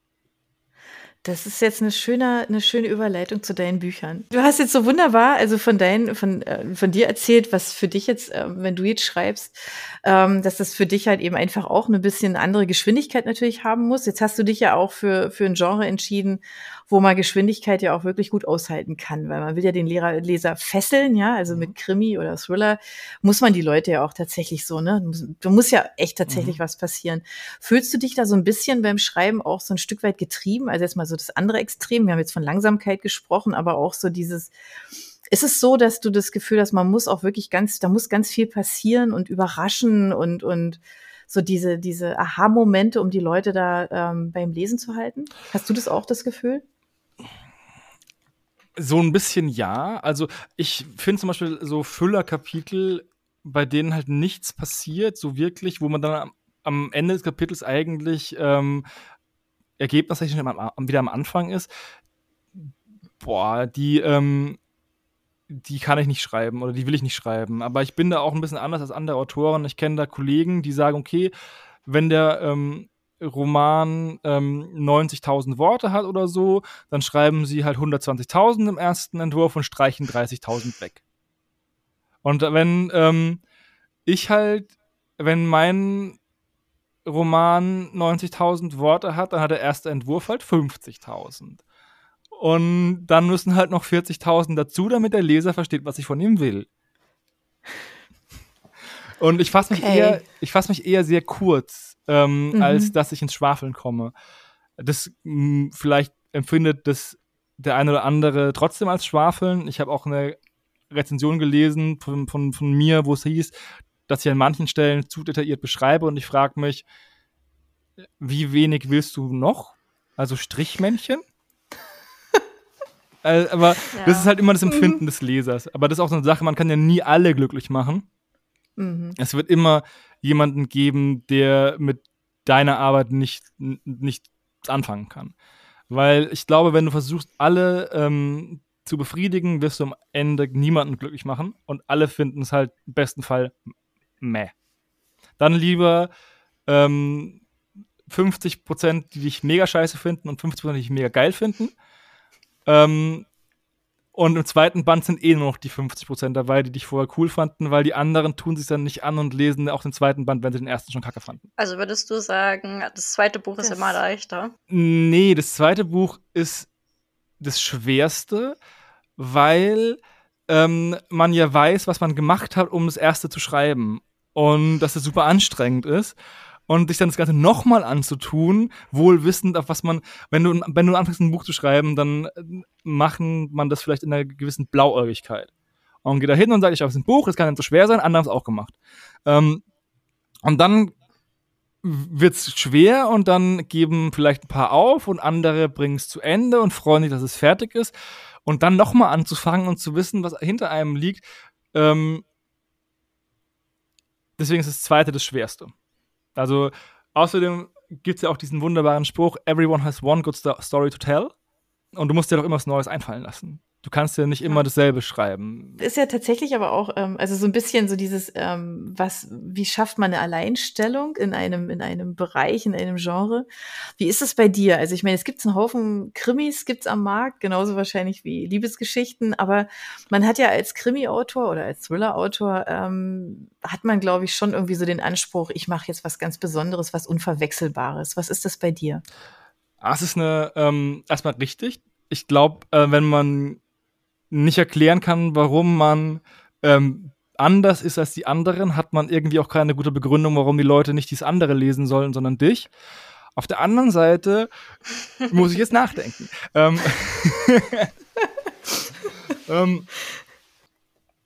Das ist jetzt eine schöne, eine schöne Überleitung zu deinen Büchern. Du hast jetzt so wunderbar, also von deinen, von, äh, von dir erzählt, was für dich jetzt, äh, wenn du jetzt schreibst, ähm, dass das für dich halt eben einfach auch ein bisschen andere Geschwindigkeit natürlich haben muss. Jetzt hast du dich ja auch für, für ein Genre entschieden, wo man Geschwindigkeit ja auch wirklich gut aushalten kann, weil man will ja den Lehrer, Leser fesseln, ja, also mit mhm. Krimi oder Thriller muss man die Leute ja auch tatsächlich so, ne, du musst ja echt tatsächlich mhm. was passieren. Fühlst du dich da so ein bisschen beim Schreiben auch so ein Stück weit getrieben? Also jetzt mal so das andere Extrem, wir haben jetzt von Langsamkeit gesprochen, aber auch so dieses, ist es so, dass du das Gefühl hast, man muss auch wirklich ganz, da muss ganz viel passieren und überraschen und, und so diese, diese Aha-Momente, um die Leute da ähm, beim Lesen zu halten? Hast du das auch das Gefühl? So ein bisschen ja. Also ich finde zum Beispiel so Füllerkapitel, bei denen halt nichts passiert, so wirklich, wo man dann am, am Ende des Kapitels eigentlich ähm, ergebnistechnisch wieder am Anfang ist. Boah, die, ähm, die kann ich nicht schreiben oder die will ich nicht schreiben. Aber ich bin da auch ein bisschen anders als andere Autoren. Ich kenne da Kollegen, die sagen, okay, wenn der ähm, Roman ähm, 90.000 Worte hat oder so, dann schreiben sie halt 120.000 im ersten Entwurf und streichen 30.000 weg. Und wenn ähm, ich halt, wenn mein Roman 90.000 Worte hat, dann hat der erste Entwurf halt 50.000. Und dann müssen halt noch 40.000 dazu, damit der Leser versteht, was ich von ihm will. Und ich fasse mich, okay. eher, ich fass mich eher sehr kurz, ähm, mhm. als dass ich ins Schwafeln komme. Das mh, hm, vielleicht empfindet das der eine oder andere trotzdem als Schwafeln. Ich habe auch eine Rezension gelesen von, von, von mir, wo es hieß, dass ich an manchen Stellen zu detailliert beschreibe und ich frage mich, wie wenig willst du noch? Also Strichmännchen? äh, aber ja. das ist halt immer das Empfinden mhm. des Lesers. Aber das ist auch so eine Sache, man kann ja nie alle glücklich machen. Mhm. Es wird immer jemanden geben, der mit deiner Arbeit nicht, nicht anfangen kann. Weil ich glaube, wenn du versuchst, alle ähm, zu befriedigen, wirst du am Ende niemanden glücklich machen und alle finden es halt im besten Fall meh. Dann lieber ähm, 50 Prozent, die dich mega scheiße finden und 50 Prozent, die dich mega geil finden. Ähm, und im zweiten Band sind eh nur noch die 50 Prozent dabei, die dich vorher cool fanden, weil die anderen tun sich dann nicht an und lesen auch den zweiten Band, wenn sie den ersten schon kacke fanden. Also würdest du sagen, das zweite Buch das ist immer leichter? Nee, das zweite Buch ist das schwerste, weil ähm, man ja weiß, was man gemacht hat, um das erste zu schreiben. Und dass es super anstrengend ist und sich dann das Ganze nochmal anzutun, wohl wissend, auf was man, wenn du, wenn du anfängst, ein Buch zu schreiben, dann äh, machen man das vielleicht in einer gewissen Blauäugigkeit. Und geht da hin und sagt, ich habe ein Buch, das kann nicht so schwer sein, andere haben es auch gemacht. Ähm, und dann wird's schwer und dann geben vielleicht ein paar auf und andere bringen es zu Ende und freuen sich, dass es fertig ist. Und dann nochmal anzufangen und zu wissen, was hinter einem liegt. Ähm, deswegen ist das zweite das Schwerste. Also außerdem gibt es ja auch diesen wunderbaren Spruch, everyone has one good story to tell. Und du musst dir doch immer was Neues einfallen lassen. Du kannst ja nicht immer dasselbe schreiben. Ist ja tatsächlich aber auch, ähm, also so ein bisschen so dieses, ähm, was, wie schafft man eine Alleinstellung in einem, in einem Bereich, in einem Genre? Wie ist es bei dir? Also ich meine, es gibt einen Haufen Krimis, gibt's am Markt, genauso wahrscheinlich wie Liebesgeschichten, aber man hat ja als Krimi-Autor oder als Thriller-Autor, ähm, hat man, glaube ich, schon irgendwie so den Anspruch, ich mache jetzt was ganz Besonderes, was Unverwechselbares. Was ist das bei dir? Ah, es ist eine, ähm, erstmal richtig. Ich glaube, äh, wenn man nicht erklären kann, warum man ähm, anders ist als die anderen, hat man irgendwie auch keine gute Begründung, warum die Leute nicht dies andere lesen sollen, sondern dich. Auf der anderen Seite muss ich jetzt nachdenken. Ähm, ähm,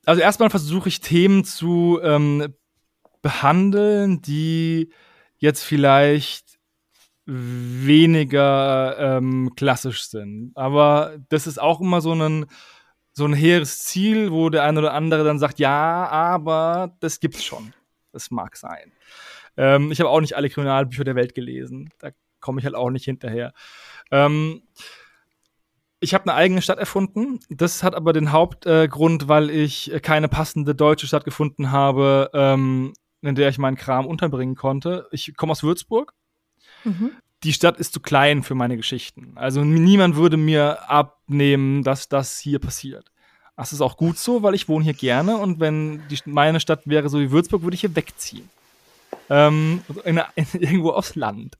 also erstmal versuche ich Themen zu ähm, behandeln, die jetzt vielleicht weniger ähm, klassisch sind. Aber das ist auch immer so ein so ein hehres Ziel, wo der eine oder andere dann sagt, ja, aber das gibt's schon. Das mag sein. Ähm, ich habe auch nicht alle Kriminalbücher der Welt gelesen. Da komme ich halt auch nicht hinterher. Ähm, ich habe eine eigene Stadt erfunden. Das hat aber den Hauptgrund, äh, weil ich keine passende deutsche Stadt gefunden habe, ähm, in der ich meinen Kram unterbringen konnte. Ich komme aus Würzburg. Mhm. Die Stadt ist zu klein für meine Geschichten. Also niemand würde mir abnehmen, dass das hier passiert. Das ist auch gut so, weil ich wohne hier gerne und wenn die, meine Stadt wäre so wie Würzburg, würde ich hier wegziehen. Ähm, in, in, irgendwo aufs Land.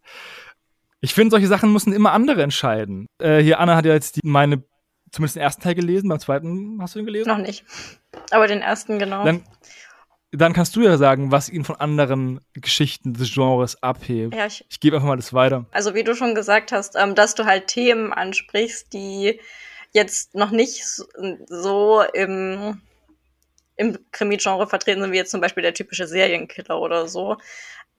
Ich finde, solche Sachen müssen immer andere entscheiden. Äh, hier, Anna hat ja jetzt die, meine, zumindest den ersten Teil gelesen, beim zweiten hast du ihn gelesen? Noch nicht. Aber den ersten, genau. Dann, dann kannst du ja sagen, was ihn von anderen Geschichten des Genres abhebt. Ja, ich, ich gebe einfach mal das weiter. Also wie du schon gesagt hast, ähm, dass du halt Themen ansprichst, die jetzt noch nicht so im, im Krimi-Genre vertreten sind, wie jetzt zum Beispiel der typische Serienkiller oder so.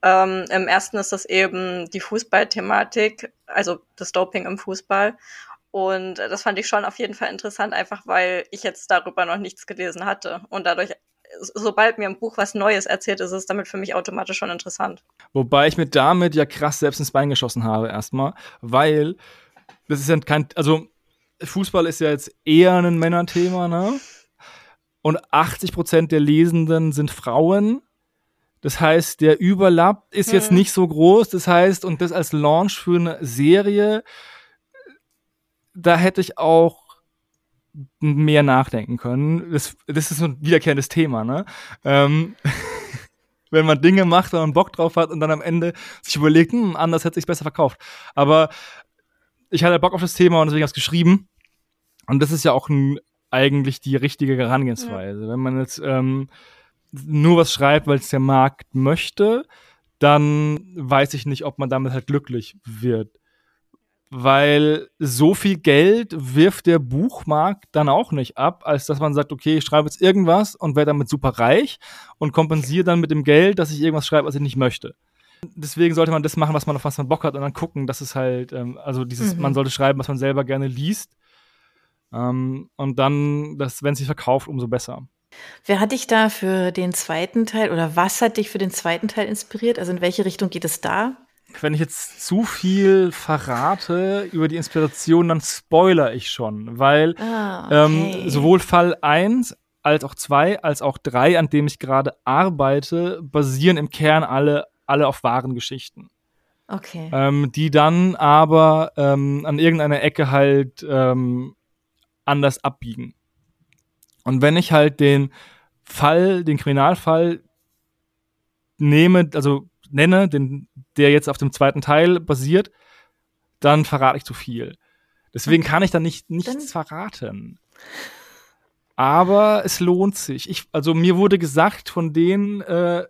Ähm, Im ersten ist das eben die Fußballthematik, also das Doping im Fußball. Und das fand ich schon auf jeden Fall interessant, einfach weil ich jetzt darüber noch nichts gelesen hatte. Und dadurch, sobald mir ein Buch was Neues erzählt, ist es damit für mich automatisch schon interessant. Wobei ich mir damit ja krass selbst ins Bein geschossen habe, erstmal, weil das ist ja kein, also Fußball ist ja jetzt eher ein Männerthema, ne? Und 80 Prozent der Lesenden sind Frauen. Das heißt, der Überlapp ist jetzt hm. nicht so groß. Das heißt, und das als Launch für eine Serie, da hätte ich auch mehr nachdenken können. Das, das ist so ein wiederkehrendes Thema, ne? Ähm, wenn man Dinge macht und man Bock drauf hat und dann am Ende sich überlegt, hm, anders hätte sich besser verkauft. Aber ich hatte Bock auf das Thema und deswegen habe ich es geschrieben. Und das ist ja auch ein, eigentlich die richtige Herangehensweise. Ja. Wenn man jetzt ähm, nur was schreibt, weil es der Markt möchte, dann weiß ich nicht, ob man damit halt glücklich wird. Weil so viel Geld wirft der Buchmarkt dann auch nicht ab, als dass man sagt, okay, ich schreibe jetzt irgendwas und werde damit super reich und kompensiere dann mit dem Geld, dass ich irgendwas schreibe, was ich nicht möchte. Deswegen sollte man das machen, was man auf was man Bock hat und dann gucken, dass es halt, ähm, also dieses, mhm. man sollte schreiben, was man selber gerne liest. Ähm, und dann, wenn es sich verkauft, umso besser. Wer hat dich da für den zweiten Teil oder was hat dich für den zweiten Teil inspiriert? Also in welche Richtung geht es da? Wenn ich jetzt zu viel verrate über die Inspiration, dann spoiler ich schon, weil ah, okay. ähm, sowohl Fall 1 als auch 2 als auch 3, an dem ich gerade arbeite, basieren im Kern alle, alle auf wahren Geschichten. Okay. Ähm, die dann aber ähm, an irgendeiner Ecke halt ähm, anders abbiegen. Und wenn ich halt den Fall, den Kriminalfall nehme, also nenne, den, der jetzt auf dem zweiten Teil basiert, dann verrate ich zu viel. Deswegen kann ich da nicht nichts verraten. Aber es lohnt sich. Ich, also mir wurde gesagt von denen, äh,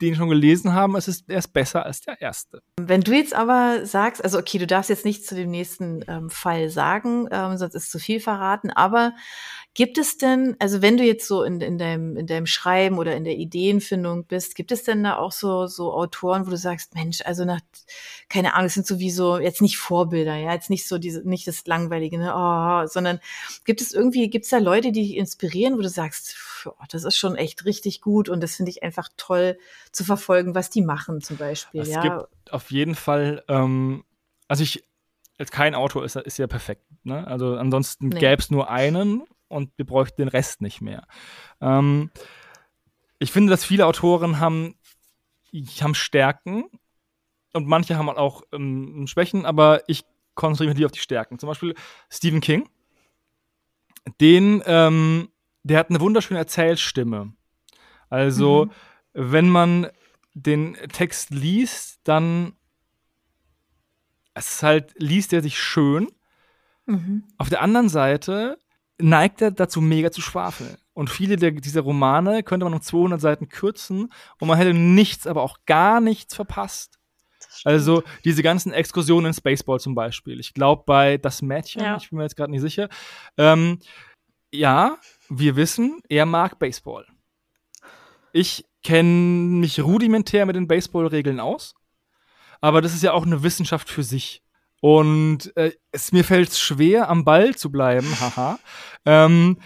den schon gelesen haben, es ist, er ist besser als der erste. Wenn du jetzt aber sagst, also okay, du darfst jetzt nicht zu dem nächsten ähm, Fall sagen, ähm, sonst ist zu viel verraten, aber gibt es denn, also wenn du jetzt so in, in, deinem, in deinem Schreiben oder in der Ideenfindung bist, gibt es denn da auch so, so Autoren, wo du sagst, Mensch, also nach, keine Ahnung, es sind sowieso jetzt nicht Vorbilder, ja, jetzt nicht so diese, nicht das Langweilige, ne, oh, sondern gibt es irgendwie, gibt es da Leute, die dich inspirieren, wo du sagst, oh, das ist schon echt richtig gut und das finde ich einfach toll zu verfolgen, was die machen zum Beispiel. Es ja. gibt auf jeden Fall, ähm, also ich, als kein Autor ist, ist ja perfekt. Ne? Also ansonsten nee. gäbe es nur einen und wir bräuchten den Rest nicht mehr. Ähm, ich finde, dass viele Autoren haben, haben Stärken und manche haben auch ähm, Schwächen, aber ich konzentriere mich auf die Stärken. Zum Beispiel Stephen King. Den ähm, der hat eine wunderschöne Erzählstimme. Also, mhm. wenn man den Text liest, dann es ist halt, liest er sich schön. Mhm. Auf der anderen Seite neigt er dazu, mega zu schwafeln. Und viele der, dieser Romane könnte man um 200 Seiten kürzen und man hätte nichts, aber auch gar nichts verpasst. Also diese ganzen Exkursionen in Spaceball zum Beispiel. Ich glaube bei Das Mädchen, ja. ich bin mir jetzt gerade nicht sicher, ähm, ja, wir wissen, er mag Baseball. Ich kenne mich rudimentär mit den Baseballregeln aus, aber das ist ja auch eine Wissenschaft für sich. Und äh, es mir fällt schwer, am Ball zu bleiben, haha, ähm,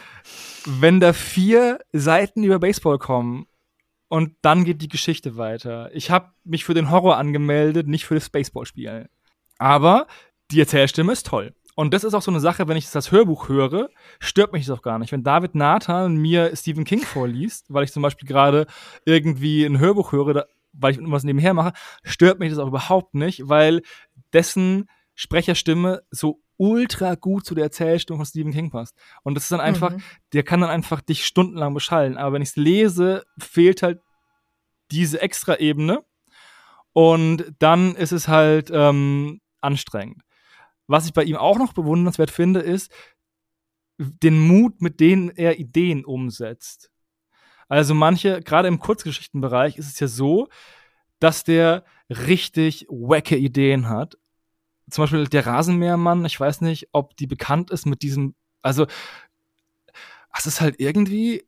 wenn da vier Seiten über Baseball kommen und dann geht die Geschichte weiter. Ich habe mich für den Horror angemeldet, nicht für das Baseballspiel. Aber die Erzählstimme ist toll. und das ist auch so eine Sache, wenn ich das Hörbuch höre, stört mich das auch gar nicht. Wenn David Nathan mir Stephen King vorliest, weil ich zum Beispiel gerade irgendwie ein Hörbuch höre, weil ich irgendwas nebenher mache, stört mich das auch überhaupt nicht, weil dessen Sprecherstimme so ultra gut zu der Erzählstimme von Stephen King passt. Und das ist dann einfach, mhm. der kann dann einfach dich stundenlang beschallen. Aber wenn ich es lese, fehlt halt diese extra Ebene. Und dann ist es halt ähm, anstrengend. Was ich bei ihm auch noch bewundernswert finde, ist den Mut, mit dem er Ideen umsetzt. Also manche, gerade im Kurzgeschichtenbereich ist es ja so, dass der richtig wacke Ideen hat. Zum Beispiel der Rasenmähermann, ich weiß nicht, ob die bekannt ist mit diesem, also es ist halt irgendwie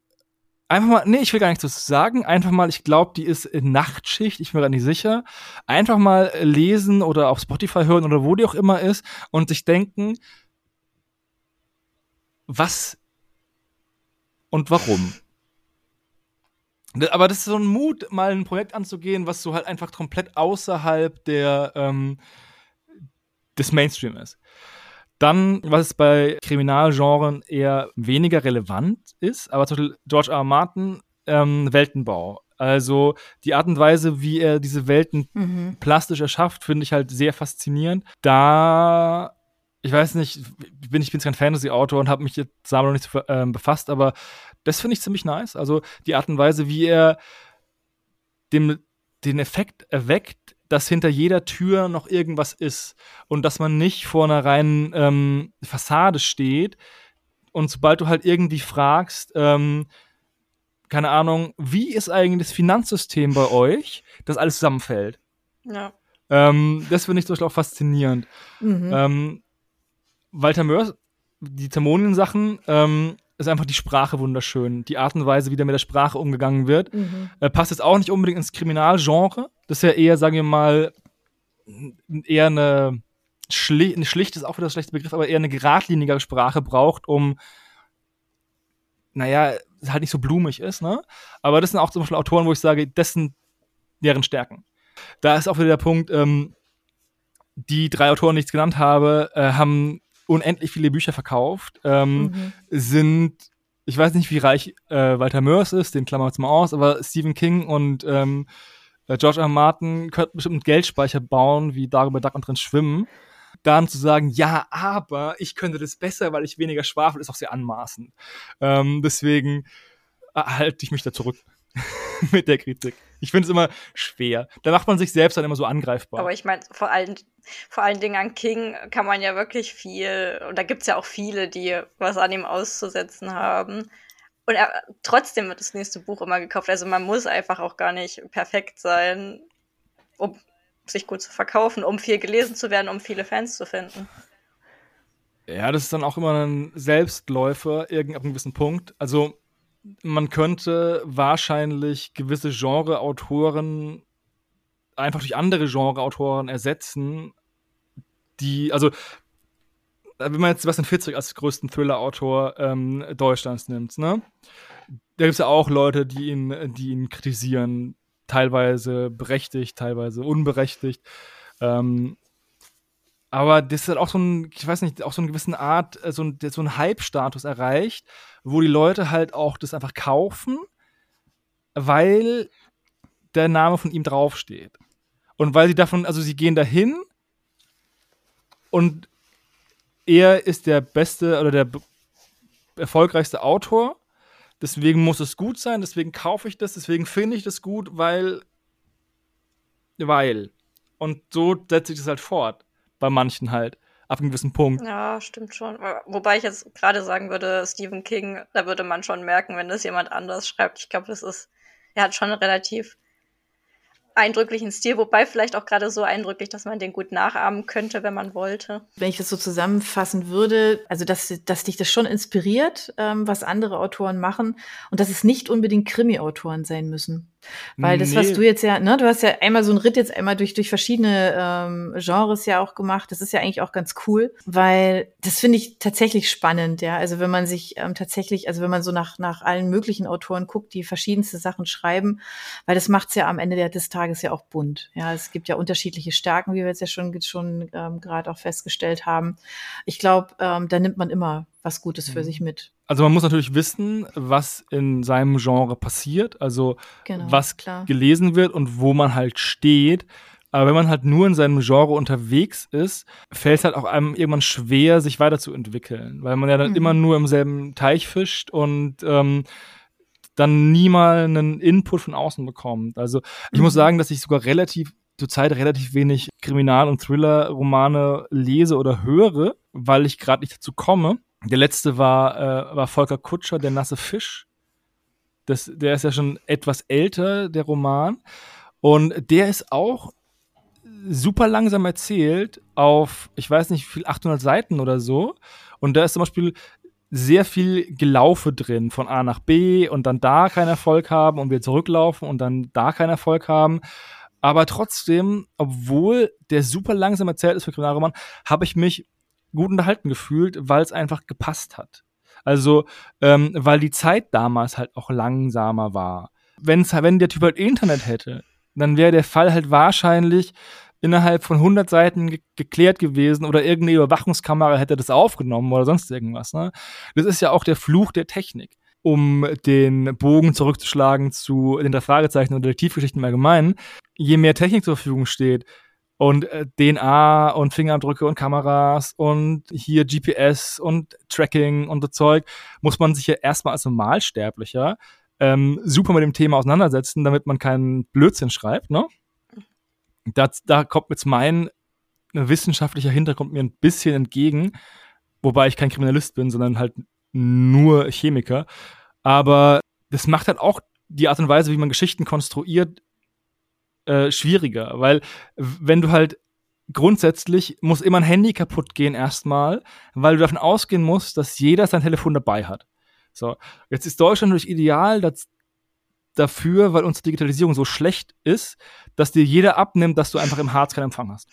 einfach mal, nee, ich will gar nichts dazu sagen, einfach mal, ich glaube, die ist in Nachtschicht, ich bin mir gar nicht sicher, einfach mal lesen oder auf Spotify hören oder wo die auch immer ist und sich denken, was und warum. Aber das ist so ein Mut, mal ein Projekt anzugehen, was so halt einfach komplett außerhalb der ähm, des Mainstream ist. Dann, was bei Kriminalgenren eher weniger relevant ist, aber zum Beispiel George R. R. Martin, ähm, Weltenbau. Also die Art und Weise, wie er diese Welten mhm. plastisch erschafft, finde ich halt sehr faszinierend. Da, ich weiß nicht, bin ich bin kein Fantasy-Autor und habe mich jetzt damit noch nicht äh, befasst, aber das finde ich ziemlich nice. Also die Art und Weise, wie er dem, den Effekt erweckt, dass hinter jeder Tür noch irgendwas ist und dass man nicht vor einer reinen ähm, Fassade steht. Und sobald du halt irgendwie fragst, ähm, keine Ahnung, wie ist eigentlich das Finanzsystem bei euch, dass alles zusammenfällt. Ja. Ähm, das finde ich auch faszinierend. Mhm. Ähm, Walter Mörs, die Zermonien-Sachen, ähm, ist einfach die Sprache wunderschön. Die Art und Weise, wie da mit der Sprache umgegangen wird. Mhm. Äh, passt jetzt auch nicht unbedingt ins Kriminalgenre. Das ist ja eher, sagen wir mal, eher eine, schli eine schlicht ist auch wieder ein schlechter Begriff, aber eher eine geradlinigere Sprache braucht, um, naja, halt nicht so blumig ist, ne? Aber das sind auch zum Beispiel Autoren, wo ich sage, das sind deren Stärken. Da ist auch wieder der Punkt, ähm, die drei Autoren, die ich genannt habe, äh, haben unendlich viele Bücher verkauft, ähm, mhm. sind, ich weiß nicht, wie reich äh, Walter Mörs ist, den klammern wir jetzt mal aus, aber Stephen King und ähm, äh, George R. R. Martin könnten bestimmt einen Geldspeicher bauen, wie Dagobert Duck und drin schwimmen. Dann zu sagen, ja, aber ich könnte das besser, weil ich weniger schwafel, ist auch sehr anmaßend. Ähm, deswegen äh, halte ich mich da zurück. mit der Kritik. Ich finde es immer schwer. Da macht man sich selbst dann immer so angreifbar. Aber ich meine, vor allen, vor allen Dingen an King kann man ja wirklich viel, und da gibt es ja auch viele, die was an ihm auszusetzen haben. Und er, trotzdem wird das nächste Buch immer gekauft. Also man muss einfach auch gar nicht perfekt sein, um sich gut zu verkaufen, um viel gelesen zu werden, um viele Fans zu finden. Ja, das ist dann auch immer ein Selbstläufer, irgendeinem gewissen Punkt. Also man könnte wahrscheinlich gewisse Genreautoren einfach durch andere Genreautoren ersetzen, die, also wenn man jetzt Sebastian Fitzek als größten Thriller-Autor ähm, Deutschlands nimmt, ne? Da gibt es ja auch Leute, die ihn, die ihn kritisieren, teilweise berechtigt, teilweise unberechtigt. Ähm, aber das halt auch so ein, ich weiß nicht, auch so eine gewisse Art, äh, so ein, so ein Hype-Status erreicht, wo die Leute halt auch das einfach kaufen, weil der Name von ihm draufsteht. Und weil sie davon, also sie gehen dahin und er ist der beste oder der erfolgreichste Autor. Deswegen muss es gut sein, deswegen kaufe ich das, deswegen finde ich das gut, weil. Weil. Und so setze ich das halt fort bei manchen halt. Ab einem gewissen Punkt. Ja, stimmt schon. Wobei ich jetzt gerade sagen würde, Stephen King, da würde man schon merken, wenn das jemand anders schreibt. Ich glaube, das ist, er hat schon relativ eindrücklichen Stil, wobei vielleicht auch gerade so eindrücklich, dass man den gut nachahmen könnte, wenn man wollte. Wenn ich das so zusammenfassen würde, also dass, dass dich das schon inspiriert, ähm, was andere Autoren machen und dass es nicht unbedingt Krimi-Autoren sein müssen. Weil das, nee. was du jetzt ja, ne, du hast ja einmal so einen Ritt jetzt einmal durch, durch verschiedene ähm, Genres ja auch gemacht. Das ist ja eigentlich auch ganz cool, weil das finde ich tatsächlich spannend, ja. Also wenn man sich ähm, tatsächlich, also wenn man so nach, nach allen möglichen Autoren guckt, die verschiedenste Sachen schreiben, weil das macht's ja am Ende des Tages Tages ja auch bunt. Ja, es gibt ja unterschiedliche Stärken, wie wir jetzt ja schon, schon ähm, gerade auch festgestellt haben. Ich glaube, ähm, da nimmt man immer was Gutes für mhm. sich mit. Also man muss natürlich wissen, was in seinem Genre passiert, also genau, was klar. gelesen wird und wo man halt steht. Aber wenn man halt nur in seinem Genre unterwegs ist, fällt es halt auch einem irgendwann schwer, sich weiterzuentwickeln, weil man ja dann mhm. immer nur im selben Teich fischt und ähm, dann nie mal einen Input von außen bekommt. Also ich mhm. muss sagen, dass ich sogar relativ zurzeit relativ wenig Kriminal- und Thriller-Romane lese oder höre, weil ich gerade nicht dazu komme. Der letzte war, äh, war Volker Kutscher, Der nasse Fisch. Das, der ist ja schon etwas älter, der Roman. Und der ist auch super langsam erzählt auf, ich weiß nicht, viel 800 Seiten oder so. Und da ist zum Beispiel sehr viel Gelaufe drin, von A nach B und dann da keinen Erfolg haben und wir zurücklaufen und dann da keinen Erfolg haben. Aber trotzdem, obwohl der super langsam erzählt ist für Kriminalroman, habe ich mich gut unterhalten gefühlt, weil es einfach gepasst hat. Also, ähm, weil die Zeit damals halt auch langsamer war. Wenn's, wenn der Typ halt Internet hätte, dann wäre der Fall halt wahrscheinlich innerhalb von 100 Seiten ge geklärt gewesen oder irgendeine Überwachungskamera hätte das aufgenommen oder sonst irgendwas. Ne? Das ist ja auch der Fluch der Technik. Um den Bogen zurückzuschlagen zu den drei Fragezeichen und Detektivgeschichten im Allgemeinen. Je mehr Technik zur Verfügung steht, und äh, DNA und Fingerabdrücke und Kameras und hier GPS und Tracking und so Zeug, muss man sich ja erstmal als Normalsterblicher ähm, super mit dem Thema auseinandersetzen, damit man keinen Blödsinn schreibt, ne? Da, da kommt jetzt mein wissenschaftlicher Hintergrund mir ein bisschen entgegen, wobei ich kein Kriminalist bin, sondern halt nur Chemiker. Aber das macht halt auch die Art und Weise, wie man Geschichten konstruiert, äh, schwieriger, weil wenn du halt grundsätzlich muss immer ein Handy kaputt gehen erstmal, weil du davon ausgehen musst, dass jeder sein Telefon dabei hat. So, jetzt ist Deutschland natürlich ideal dass, dafür, weil unsere Digitalisierung so schlecht ist, dass dir jeder abnimmt, dass du einfach im Harz keinen Empfang hast.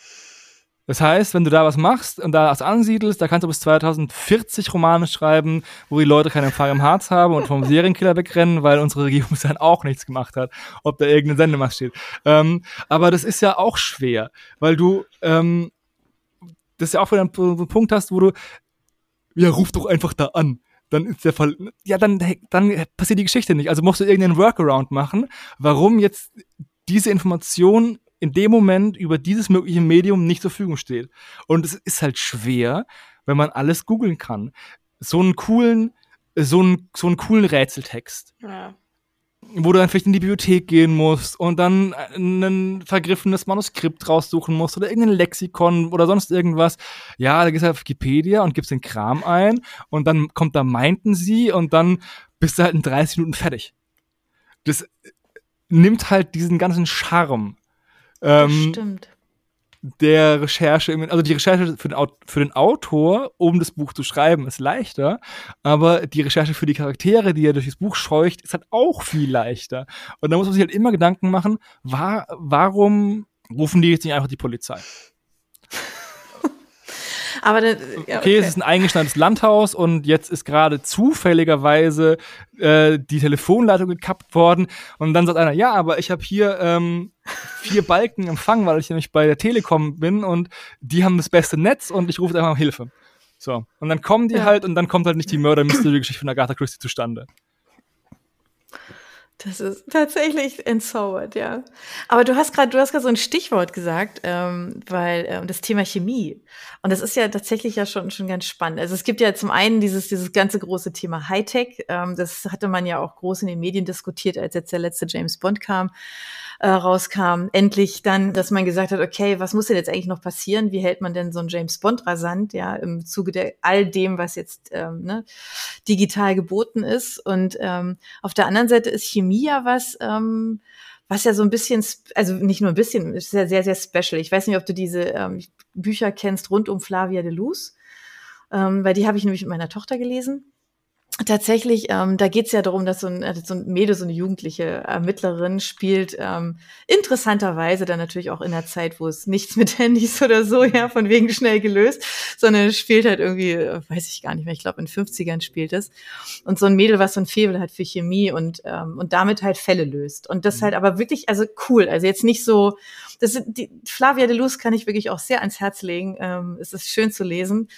Das heißt, wenn du da was machst und da was ansiedelst, da kannst du bis 2040 Romane schreiben, wo die Leute keinen Empfang im Harz haben und vom Serienkiller wegrennen, weil unsere Regierung dann auch nichts gemacht hat, ob da irgendeine Sendemacht steht. Ähm, aber das ist ja auch schwer, weil du ähm, das ja auch wieder einen Punkt hast, wo du, ja, ruf doch einfach da an dann ist der Fall, ja, dann, dann passiert die Geschichte nicht. Also musst du irgendeinen Workaround machen, warum jetzt diese Information in dem Moment über dieses mögliche Medium nicht zur Verfügung steht. Und es ist halt schwer, wenn man alles googeln kann. So einen coolen, so einen, so einen coolen Rätseltext. Ja wo du dann vielleicht in die Bibliothek gehen musst und dann ein vergriffenes Manuskript raussuchen musst oder irgendein Lexikon oder sonst irgendwas. Ja, da gehst du auf Wikipedia und gibst den Kram ein und dann kommt da meinten sie und dann bist du halt in 30 Minuten fertig. Das nimmt halt diesen ganzen Charme. Ähm, das stimmt der Recherche, also die Recherche für den, für den, Autor, um das Buch zu schreiben, ist leichter, aber die Recherche für die Charaktere, die er durch das Buch scheucht, ist halt auch viel leichter. Und da muss man sich halt immer Gedanken machen, war, warum rufen die jetzt nicht einfach die Polizei? Aber dann, ja, okay. okay, es ist ein eingeschneites Landhaus und jetzt ist gerade zufälligerweise äh, die Telefonleitung gekappt worden und dann sagt einer, ja, aber ich habe hier ähm, vier Balken empfangen, weil ich nämlich bei der Telekom bin und die haben das beste Netz und ich rufe einfach um Hilfe. So, und dann kommen die ja. halt und dann kommt halt nicht die Mörder-Mystery-Geschichte von Agatha Christie zustande. Das ist tatsächlich entzaubert, ja. Aber du hast gerade, du hast gerade so ein Stichwort gesagt, ähm, weil ähm, das Thema Chemie. Und das ist ja tatsächlich ja schon schon ganz spannend. Also es gibt ja zum einen dieses dieses ganze große Thema Hightech. Ähm, das hatte man ja auch groß in den Medien diskutiert, als jetzt der letzte James Bond kam äh, rauskam, endlich dann, dass man gesagt hat, okay, was muss denn jetzt eigentlich noch passieren? Wie hält man denn so einen James Bond rasant, ja, im Zuge der all dem, was jetzt ähm, ne, digital geboten ist. Und ähm, auf der anderen Seite ist Chemie ja was, ähm, was ja so ein bisschen, also nicht nur ein bisschen, ist ja sehr, sehr special. Ich weiß nicht, ob du diese ähm, Bücher kennst rund um Flavia de Luz, ähm, weil die habe ich nämlich mit meiner Tochter gelesen. Tatsächlich, ähm, da geht's ja darum, dass so ein, äh, so ein Mädel, so eine jugendliche Ermittlerin spielt, ähm, interessanterweise dann natürlich auch in der Zeit, wo es nichts mit Handys oder so, ja, von wegen schnell gelöst, sondern spielt halt irgendwie, äh, weiß ich gar nicht mehr, ich glaube in 50ern spielt es. Und so ein Mädel, was so ein Febel hat für Chemie und, ähm, und damit halt Fälle löst. Und das mhm. halt aber wirklich, also cool, also jetzt nicht so, das sind die Flavia de Luz kann ich wirklich auch sehr ans Herz legen. Ähm, es ist schön zu lesen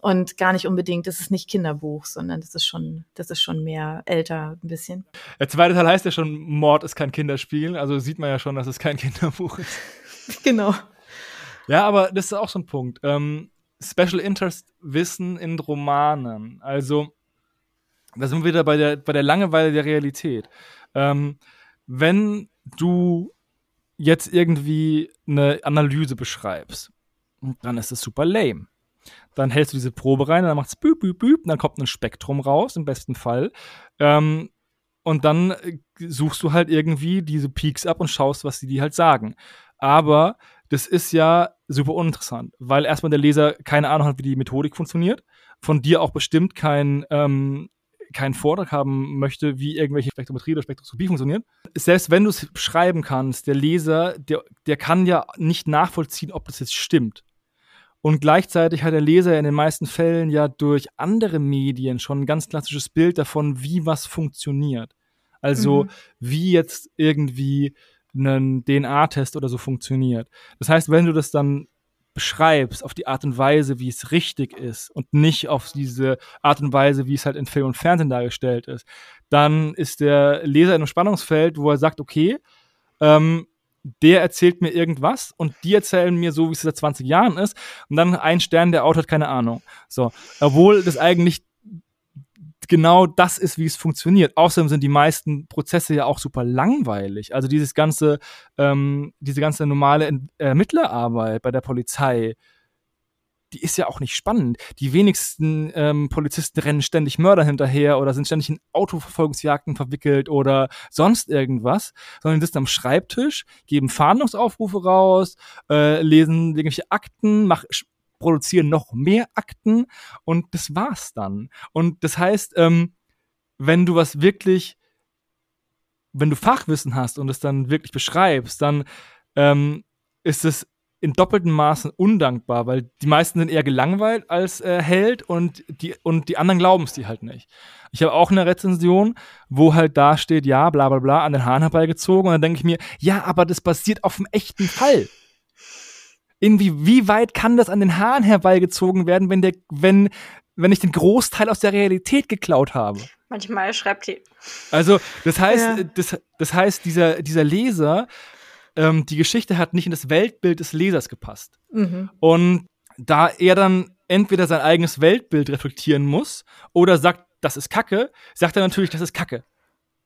und gar nicht unbedingt, das ist nicht Kinderbuch, sondern das ist schon, das ist schon mehr älter ein bisschen. Der zweite Teil heißt ja schon, Mord ist kein Kinderspiel, also sieht man ja schon, dass es kein Kinderbuch ist. genau. Ja, aber das ist auch so ein Punkt. Ähm, Special Interest Wissen in Romanen. Also, da sind wir wieder bei der, bei der Langeweile der Realität. Ähm, wenn du jetzt irgendwie eine Analyse beschreibst, dann ist es super lame. Dann hältst du diese Probe rein, dann macht's büb, büb, büb, und dann kommt ein Spektrum raus, im besten Fall. Ähm, und dann äh, suchst du halt irgendwie diese Peaks ab und schaust, was die, die halt sagen. Aber das ist ja super uninteressant, weil erstmal der Leser keine Ahnung hat, wie die Methodik funktioniert, von dir auch bestimmt kein, ähm, keinen Vortrag haben möchte, wie irgendwelche Spektrometrie oder Spektroskopie funktioniert. Selbst wenn du es beschreiben kannst, der Leser, der, der kann ja nicht nachvollziehen, ob das jetzt stimmt. Und gleichzeitig hat der Leser in den meisten Fällen ja durch andere Medien schon ein ganz klassisches Bild davon, wie was funktioniert. Also mhm. wie jetzt irgendwie ein DNA-Test oder so funktioniert. Das heißt, wenn du das dann beschreibst auf die Art und Weise, wie es richtig ist und nicht auf diese Art und Weise, wie es halt in Film und Fernsehen dargestellt ist, dann ist der Leser in einem Spannungsfeld, wo er sagt, okay, ähm, der erzählt mir irgendwas und die erzählen mir so, wie es seit 20 Jahren ist. Und dann ein Stern, der Autor hat keine Ahnung. So, obwohl das eigentlich genau das ist, wie es funktioniert. Außerdem sind die meisten Prozesse ja auch super langweilig. Also dieses ganze, ähm, diese ganze normale Ermittlerarbeit bei der Polizei, die ist ja auch nicht spannend. Die wenigsten ähm, Polizisten rennen ständig Mörder hinterher oder sind ständig in Autoverfolgungsjagden verwickelt oder sonst irgendwas, sondern die sitzen am Schreibtisch, geben Fahndungsaufrufe raus, äh, lesen irgendwelche Akten, mach, produzieren noch mehr Akten und das war's dann. Und das heißt, ähm, wenn du was wirklich, wenn du Fachwissen hast und es dann wirklich beschreibst, dann ähm, ist es in doppeltem Maßen undankbar, weil die meisten sind eher gelangweilt als äh, Held und die, und die anderen glauben es dir halt nicht. Ich habe auch eine Rezension, wo halt da steht, ja, bla bla bla, an den Haaren herbeigezogen und dann denke ich mir, ja, aber das basiert auf einem echten Fall. Irgendwie, wie weit kann das an den Haaren herbeigezogen werden, wenn der, wenn, wenn ich den Großteil aus der Realität geklaut habe? Manchmal schreibt die. Also, das heißt, ja. das, das heißt, dieser, dieser Leser ähm, die Geschichte hat nicht in das Weltbild des Lesers gepasst. Mhm. Und da er dann entweder sein eigenes Weltbild reflektieren muss oder sagt, das ist Kacke, sagt er natürlich, das ist Kacke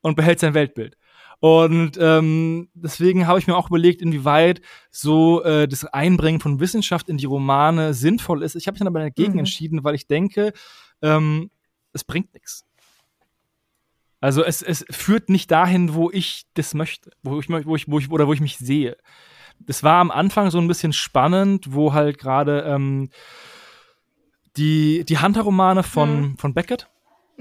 und behält sein Weltbild. Und ähm, deswegen habe ich mir auch überlegt, inwieweit so äh, das Einbringen von Wissenschaft in die Romane sinnvoll ist. Ich habe mich dann aber dagegen mhm. entschieden, weil ich denke, ähm, es bringt nichts. Also es, es führt nicht dahin, wo ich das möchte, wo ich, wo ich, wo ich, oder wo ich mich sehe. Das war am Anfang so ein bisschen spannend, wo halt gerade ähm, die, die Hunter-Romane von, mhm. von Beckett.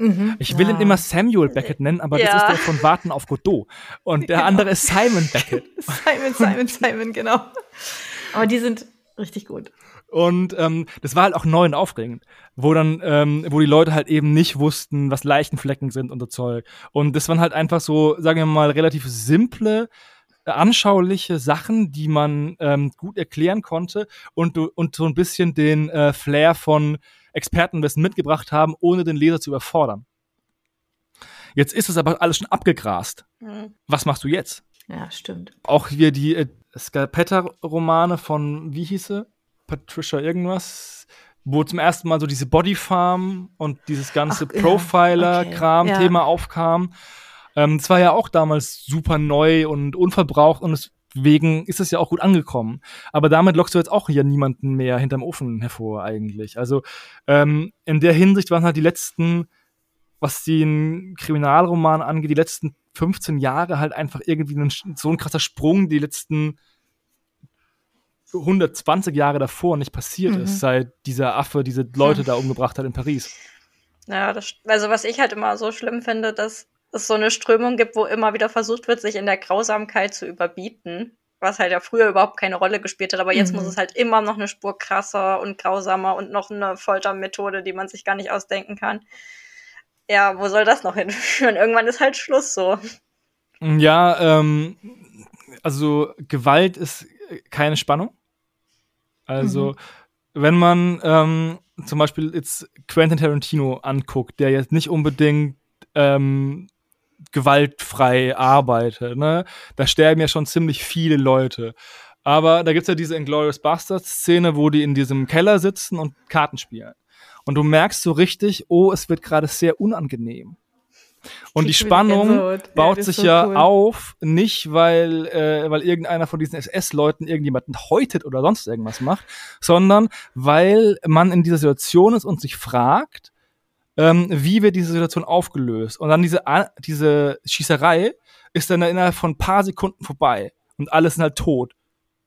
Mhm. Ich will ja. ihn immer Samuel Beckett nennen, aber ja. das ist der von Warten auf Godot. Und der genau. andere ist Simon Beckett. Simon, Simon, Simon, genau. Aber die sind richtig gut. Und ähm, das war halt auch neu und aufregend, wo dann, ähm, wo die Leute halt eben nicht wussten, was Leichenflecken sind und so Zeug. Und das waren halt einfach so, sagen wir mal, relativ simple, anschauliche Sachen, die man ähm, gut erklären konnte und, und so ein bisschen den äh, Flair von Expertenwissen mitgebracht haben, ohne den Leser zu überfordern. Jetzt ist es aber alles schon abgegrast. Mhm. Was machst du jetzt? Ja, stimmt. Auch hier die äh, Scarpetta-Romane von, wie hieß sie? Patricia irgendwas, wo zum ersten Mal so diese Bodyfarm und dieses ganze Profiler-Kram-Thema ja. okay. aufkam. Ähm, das war ja auch damals super neu und unverbraucht und deswegen ist es ja auch gut angekommen. Aber damit lockst du jetzt auch hier niemanden mehr hinterm Ofen hervor eigentlich. Also ähm, in der Hinsicht waren halt die letzten, was den Kriminalroman angeht, die letzten 15 Jahre halt einfach irgendwie ein, so ein krasser Sprung, die letzten 120 Jahre davor nicht passiert mhm. ist, seit dieser Affe diese Leute da umgebracht hat in Paris. Ja, das, also was ich halt immer so schlimm finde, dass es so eine Strömung gibt, wo immer wieder versucht wird, sich in der Grausamkeit zu überbieten, was halt ja früher überhaupt keine Rolle gespielt hat, aber jetzt mhm. muss es halt immer noch eine Spur krasser und grausamer und noch eine Foltermethode, die man sich gar nicht ausdenken kann. Ja, wo soll das noch hinführen? Irgendwann ist halt Schluss so. Ja, ähm, also Gewalt ist keine Spannung. Also, mhm. wenn man ähm, zum Beispiel jetzt Quentin Tarantino anguckt, der jetzt nicht unbedingt ähm, gewaltfrei arbeitet, ne? Da sterben ja schon ziemlich viele Leute. Aber da gibt's ja diese Inglourious Bastards-Szene, wo die in diesem Keller sitzen und Karten spielen. Und du merkst so richtig, oh, es wird gerade sehr unangenehm. Und die Spannung baut ja, sich so ja cool. auf, nicht weil, äh, weil irgendeiner von diesen SS-Leuten irgendjemanden häutet oder sonst irgendwas macht, sondern weil man in dieser Situation ist und sich fragt, ähm, wie wird diese Situation aufgelöst. Und dann diese, diese Schießerei ist dann innerhalb von ein paar Sekunden vorbei und alles sind halt tot,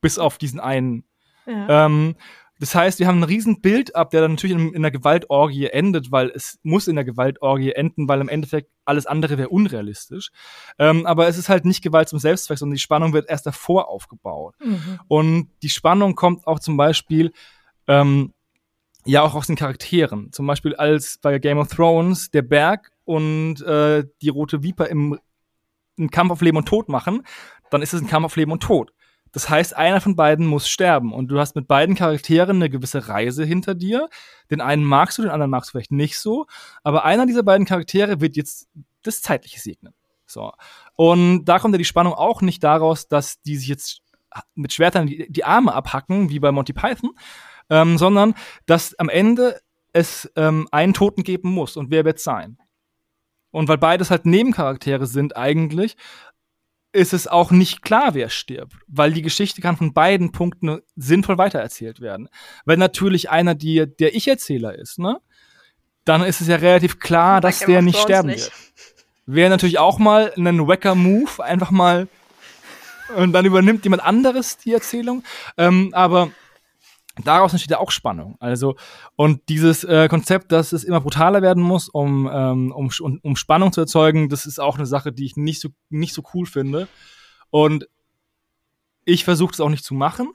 bis auf diesen einen. Ja. Ähm, das heißt, wir haben ein riesen Bild ab, der dann natürlich in, in der Gewaltorgie endet, weil es muss in der Gewaltorgie enden, weil im Endeffekt alles andere wäre unrealistisch. Ähm, aber es ist halt nicht Gewalt zum Selbstzweck, sondern die Spannung wird erst davor aufgebaut. Mhm. Und die Spannung kommt auch zum Beispiel ähm, ja auch aus den Charakteren. Zum Beispiel als bei Game of Thrones der Berg und äh, die Rote Viper im einen Kampf auf Leben und Tod machen, dann ist es ein Kampf auf Leben und Tod. Das heißt, einer von beiden muss sterben und du hast mit beiden Charakteren eine gewisse Reise hinter dir. Den einen magst du, den anderen magst du vielleicht nicht so, aber einer dieser beiden Charaktere wird jetzt das Zeitliche segnen. So. Und da kommt ja die Spannung auch nicht daraus, dass die sich jetzt mit Schwertern die, die Arme abhacken, wie bei Monty Python, ähm, sondern dass am Ende es ähm, einen Toten geben muss. Und wer wird sein? Und weil beides halt Nebencharaktere sind eigentlich, ist es auch nicht klar, wer stirbt, weil die Geschichte kann von beiden Punkten sinnvoll weitererzählt werden. Wenn natürlich einer die, der Ich-Erzähler ist, ne, dann ist es ja relativ klar, dass der nicht sterben nicht. wird. Wäre natürlich auch mal ein wacker Move, einfach mal und dann übernimmt jemand anderes die Erzählung. Ähm, aber daraus entsteht ja auch Spannung. Also, und dieses äh, Konzept, dass es immer brutaler werden muss, um, ähm, um, um Spannung zu erzeugen, das ist auch eine Sache, die ich nicht so, nicht so cool finde. Und ich versuche es auch nicht zu machen.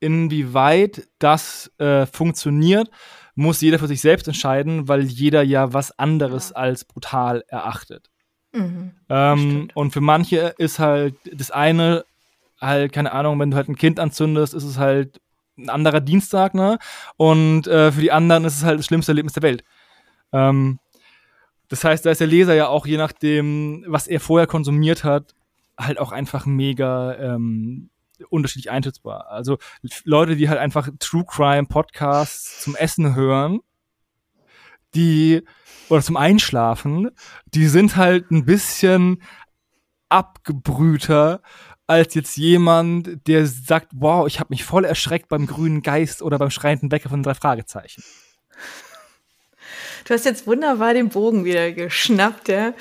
Inwieweit das äh, funktioniert, muss jeder für sich selbst entscheiden, weil jeder ja was anderes als brutal erachtet. Mhm, ähm, und für manche ist halt das eine halt, keine Ahnung, wenn du halt ein Kind anzündest, ist es halt ein anderer Dienstag, ne? Und äh, für die anderen ist es halt das schlimmste Erlebnis der Welt. Ähm, das heißt, da ist der Leser ja auch, je nachdem, was er vorher konsumiert hat, halt auch einfach mega ähm, unterschiedlich einschätzbar. Also Leute, die halt einfach True Crime Podcasts zum Essen hören, die oder zum Einschlafen, die sind halt ein bisschen abgebrühter als jetzt jemand, der sagt, wow, ich habe mich voll erschreckt beim grünen Geist oder beim schreienden Wecker von drei Fragezeichen. Du hast jetzt wunderbar den Bogen wieder geschnappt, ja.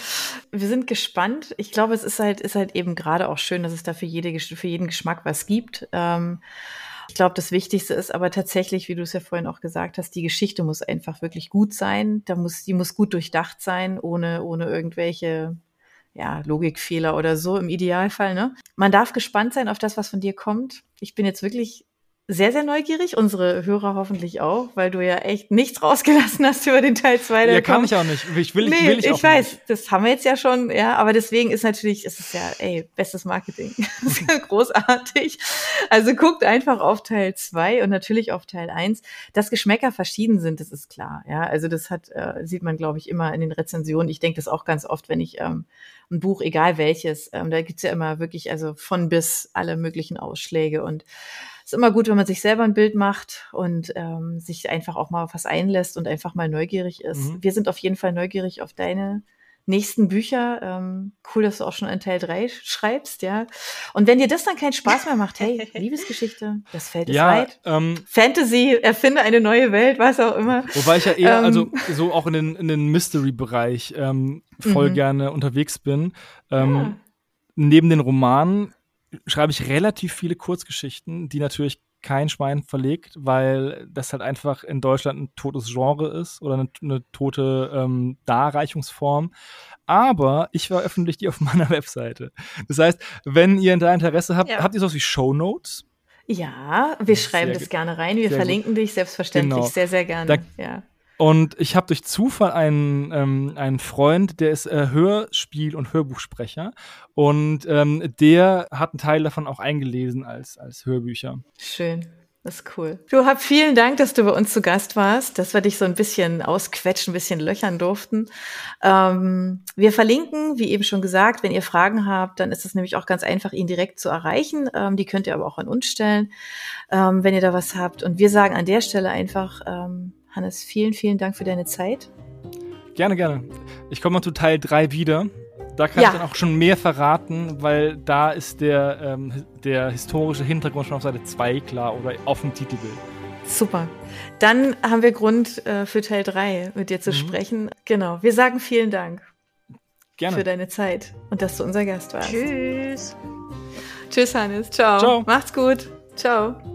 Wir sind gespannt. Ich glaube, es ist halt, ist halt eben gerade auch schön, dass es da für, jede, für jeden Geschmack was gibt. Ähm, ich glaube, das Wichtigste ist aber tatsächlich, wie du es ja vorhin auch gesagt hast, die Geschichte muss einfach wirklich gut sein. Da muss, die muss gut durchdacht sein, ohne, ohne irgendwelche ja, Logikfehler oder so im Idealfall. Ne? Man darf gespannt sein auf das, was von dir kommt. Ich bin jetzt wirklich sehr, sehr neugierig. Unsere Hörer hoffentlich auch, weil du ja echt nichts rausgelassen hast über den Teil 2. Ja, kann ich auch nicht. Ich will, nee, ich, will ich, ich weiß, nicht. das haben wir jetzt ja schon, ja, aber deswegen ist natürlich, es ist ja, ey, bestes Marketing. Das ist ja großartig. Also guckt einfach auf Teil 2 und natürlich auf Teil 1. Dass Geschmäcker verschieden sind, das ist klar. Ja, also das hat, äh, sieht man, glaube ich, immer in den Rezensionen. Ich denke das auch ganz oft, wenn ich ähm, ein Buch, egal welches, ähm, da gibt's ja immer wirklich, also von bis alle möglichen Ausschläge und ist immer gut, wenn man sich selber ein Bild macht und ähm, sich einfach auch mal auf was einlässt und einfach mal neugierig ist. Mhm. Wir sind auf jeden Fall neugierig auf deine nächsten Bücher. Ähm, cool, dass du auch schon in Teil 3 schreibst, ja. Und wenn dir das dann keinen Spaß mehr macht, hey, Liebesgeschichte, das Feld ist ja, weit. Ähm, Fantasy, erfinde eine neue Welt, was auch immer. Wobei ich ja eher, ähm, also so auch in den, in den Mystery-Bereich ähm, voll mhm. gerne unterwegs bin. Ähm, ja. Neben den Romanen schreibe ich relativ viele Kurzgeschichten, die natürlich kein Schwein verlegt, weil das halt einfach in Deutschland ein totes Genre ist oder eine, eine tote ähm, Darreichungsform. Aber ich veröffentliche die auf meiner Webseite. Das heißt, wenn ihr da Interesse habt, ja. habt ihr sowas wie Show Notes? Ja, wir schreiben sehr das gerne rein. Wir verlinken gut. dich selbstverständlich genau. sehr, sehr gerne. Da, ja. Und ich habe durch Zufall einen, ähm, einen Freund, der ist äh, Hörspiel- und Hörbuchsprecher. Und ähm, der hat einen Teil davon auch eingelesen als, als Hörbücher. Schön. Das ist cool. Du hab vielen Dank, dass du bei uns zu Gast warst, dass wir dich so ein bisschen ausquetschen, ein bisschen löchern durften. Ähm, wir verlinken, wie eben schon gesagt, wenn ihr Fragen habt, dann ist es nämlich auch ganz einfach, ihn direkt zu erreichen. Ähm, die könnt ihr aber auch an uns stellen, ähm, wenn ihr da was habt. Und wir sagen an der Stelle einfach, ähm, Hannes, vielen, vielen Dank für deine Zeit. Gerne, gerne. Ich komme mal zu Teil 3 wieder. Da kann ja. ich dann auch schon mehr verraten, weil da ist der, ähm, der historische Hintergrund schon auf Seite 2 klar oder auf dem Titelbild. Super. Dann haben wir Grund äh, für Teil 3 mit dir zu mhm. sprechen. Genau. Wir sagen vielen Dank. Gerne. Für deine Zeit und dass du unser Gast warst. Tschüss. Tschüss, Hannes. Ciao. Ciao. Macht's gut. Ciao.